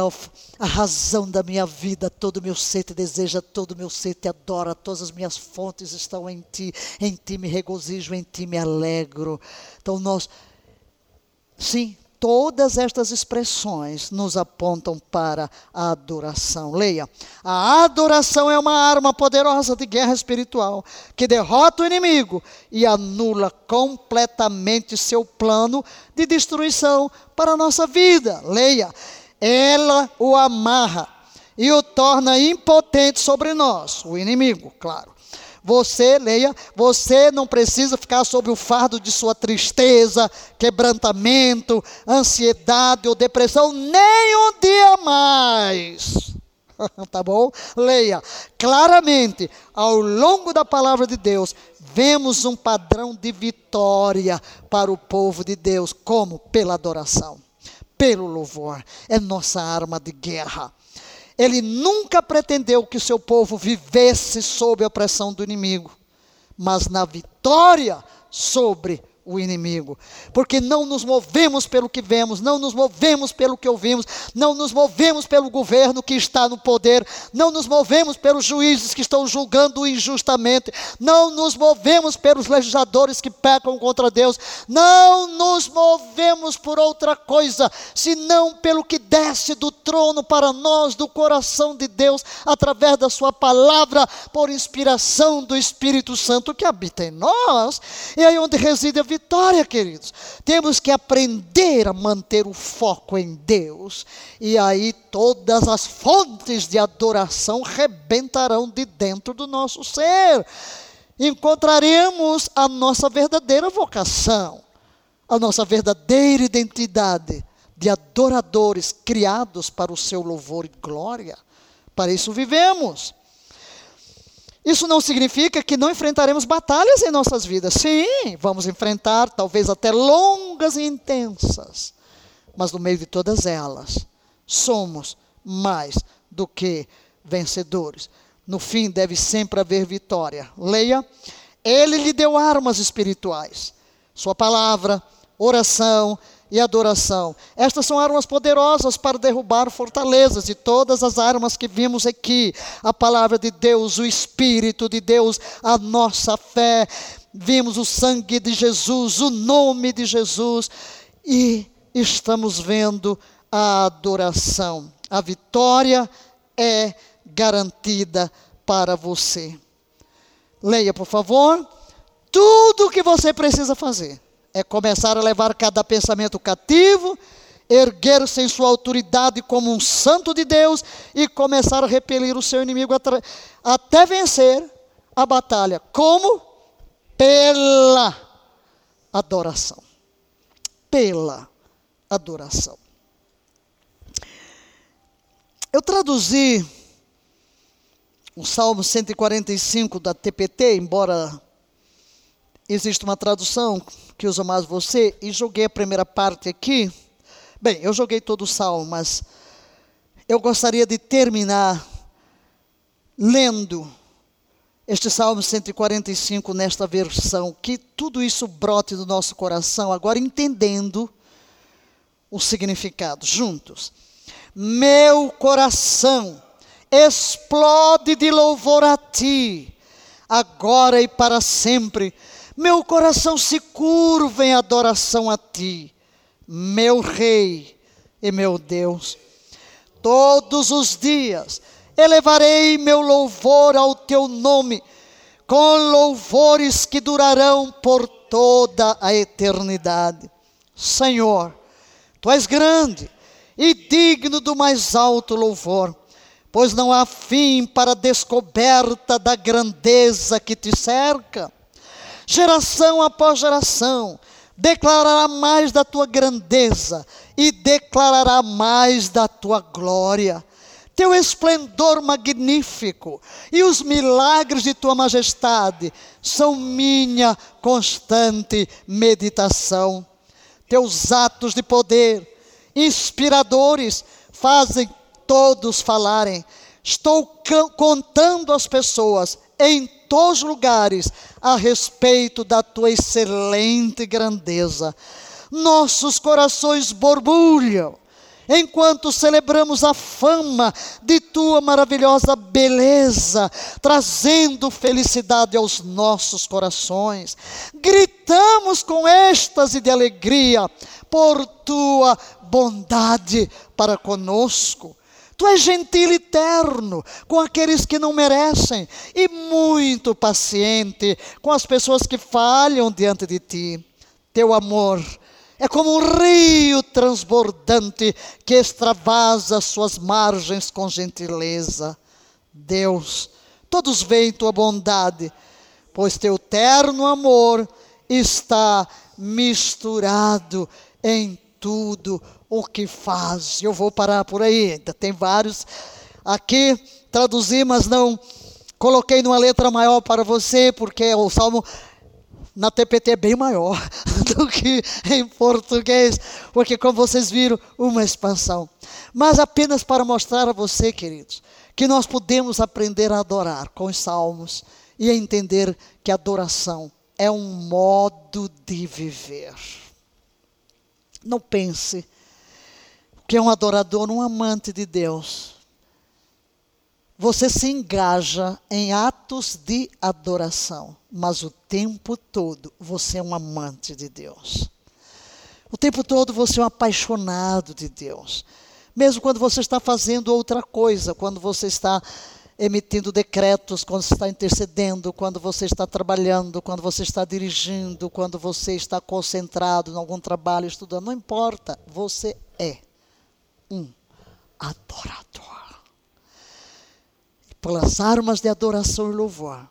a razão da minha vida, todo o meu ser te deseja, todo o meu ser te adora, todas as minhas fontes estão em ti, em ti me regozijo, em ti me alegro. Então nós, sim, todas estas expressões nos apontam para a adoração. Leia. A adoração é uma arma poderosa de guerra espiritual que derrota o inimigo e anula completamente seu plano de destruição para a nossa vida. Leia ela o amarra e o torna impotente sobre nós, o inimigo, claro. Você, leia, você não precisa ficar sob o fardo de sua tristeza, quebrantamento, ansiedade ou depressão, nem um dia mais. <laughs> tá bom? Leia. Claramente, ao longo da palavra de Deus, vemos um padrão de vitória para o povo de Deus, como? Pela adoração pelo louvor. É nossa arma de guerra. Ele nunca pretendeu que o seu povo vivesse sob a opressão do inimigo, mas na vitória sobre o inimigo, porque não nos movemos pelo que vemos, não nos movemos pelo que ouvimos, não nos movemos pelo governo que está no poder, não nos movemos pelos juízes que estão julgando injustamente, não nos movemos pelos legisladores que pecam contra Deus, não nos movemos por outra coisa, senão pelo que desce do trono para nós, do coração de Deus, através da Sua palavra, por inspiração do Espírito Santo que habita em nós, e aí onde reside a vitória, queridos. Temos que aprender a manter o foco em Deus, e aí todas as fontes de adoração rebentarão de dentro do nosso ser. Encontraremos a nossa verdadeira vocação, a nossa verdadeira identidade de adoradores criados para o seu louvor e glória. Para isso vivemos. Isso não significa que não enfrentaremos batalhas em nossas vidas. Sim, vamos enfrentar, talvez até longas e intensas. Mas no meio de todas elas, somos mais do que vencedores. No fim, deve sempre haver vitória. Leia. Ele lhe deu armas espirituais. Sua palavra, oração, e adoração. Estas são armas poderosas para derrubar fortalezas e todas as armas que vimos aqui, a palavra de Deus, o Espírito de Deus, a nossa fé. Vimos o sangue de Jesus, o nome de Jesus e estamos vendo a adoração. A vitória é garantida para você. Leia, por favor, tudo o que você precisa fazer é começar a levar cada pensamento cativo, erguer-se em sua autoridade como um santo de Deus e começar a repelir o seu inimigo até vencer a batalha. Como? Pela adoração. Pela adoração. Eu traduzi o Salmo 145 da TPT, embora exista uma tradução que usa mais você, e joguei a primeira parte aqui. Bem, eu joguei todo o salmo, mas eu gostaria de terminar lendo este Salmo 145 nesta versão, que tudo isso brote do nosso coração, agora entendendo o significado, juntos. Meu coração explode de louvor a ti, agora e para sempre. Meu coração se curva em adoração a ti, meu Rei e meu Deus. Todos os dias elevarei meu louvor ao teu nome, com louvores que durarão por toda a eternidade. Senhor, tu és grande e digno do mais alto louvor, pois não há fim para a descoberta da grandeza que te cerca. Geração após geração, declarará mais da tua grandeza e declarará mais da tua glória. Teu esplendor magnífico e os milagres de tua majestade são minha constante meditação. Teus atos de poder, inspiradores, fazem todos falarem. Estou contando às pessoas em todos os lugares a respeito da tua excelente grandeza. Nossos corações borbulham enquanto celebramos a fama de tua maravilhosa beleza, trazendo felicidade aos nossos corações. Gritamos com êxtase de alegria por tua bondade para conosco. Tu és gentil e terno com aqueles que não merecem e muito paciente com as pessoas que falham diante de ti. Teu amor é como um rio transbordante que extravasa suas margens com gentileza. Deus, todos veem tua bondade, pois teu terno amor está misturado em tudo o que faz. Eu vou parar por aí, ainda tem vários aqui, traduzi, mas não coloquei numa letra maior para você, porque o salmo na TPT é bem maior <laughs> do que em português, porque como vocês viram, uma expansão. Mas apenas para mostrar a você, queridos, que nós podemos aprender a adorar com os salmos e a entender que adoração é um modo de viver. Não pense que é um adorador, um amante de Deus. Você se engaja em atos de adoração, mas o tempo todo você é um amante de Deus. O tempo todo você é um apaixonado de Deus. Mesmo quando você está fazendo outra coisa, quando você está emitindo decretos, quando você está intercedendo, quando você está trabalhando, quando você está dirigindo, quando você está concentrado em algum trabalho, estudando, não importa, você é um adorador. Pelas armas de adoração e louvor,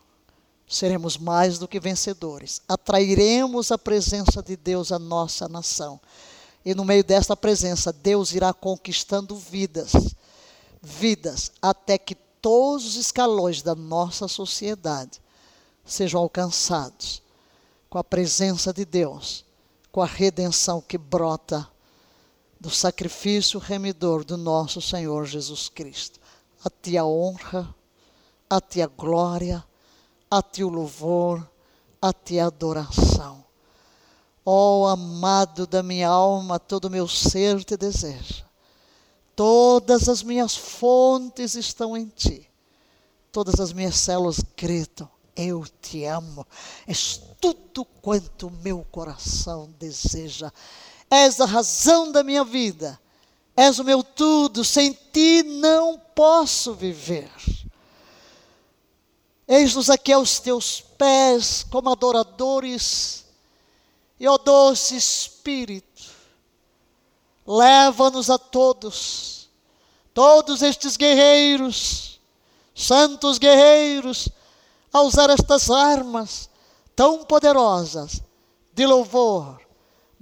seremos mais do que vencedores. Atrairemos a presença de Deus à nossa nação. E no meio desta presença, Deus irá conquistando vidas, vidas, até que todos os escalões da nossa sociedade sejam alcançados com a presença de Deus, com a redenção que brota do sacrifício remidor do nosso Senhor Jesus Cristo. A ti a honra, a ti a glória, a ti o louvor, a ti a adoração. Ó oh, amado da minha alma, todo o meu ser te deseja. Todas as minhas fontes estão em ti. Todas as minhas células gritam: Eu te amo. És tudo quanto o meu coração deseja és a razão da minha vida, és o meu tudo, sem ti não posso viver. Eis-nos aqui aos teus pés, como adoradores, e ó doce Espírito, leva-nos a todos, todos estes guerreiros, santos guerreiros, a usar estas armas tão poderosas de louvor,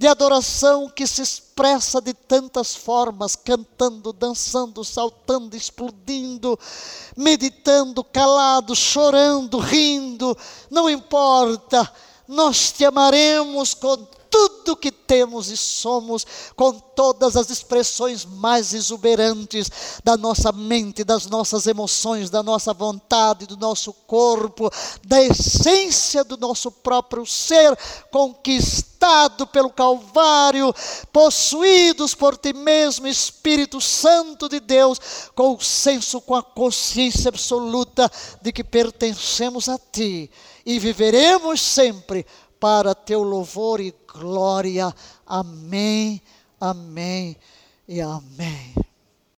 de adoração que se expressa de tantas formas, cantando, dançando, saltando, explodindo, meditando, calado, chorando, rindo, não importa, nós te amaremos com tudo que temos e somos, com todas as expressões mais exuberantes da nossa mente, das nossas emoções, da nossa vontade, do nosso corpo, da essência do nosso próprio ser, conquistado pelo Calvário, possuídos por Ti mesmo, Espírito Santo de Deus, com o senso, com a consciência absoluta de que pertencemos a Ti e viveremos sempre para teu louvor e glória. Amém, amém e amém.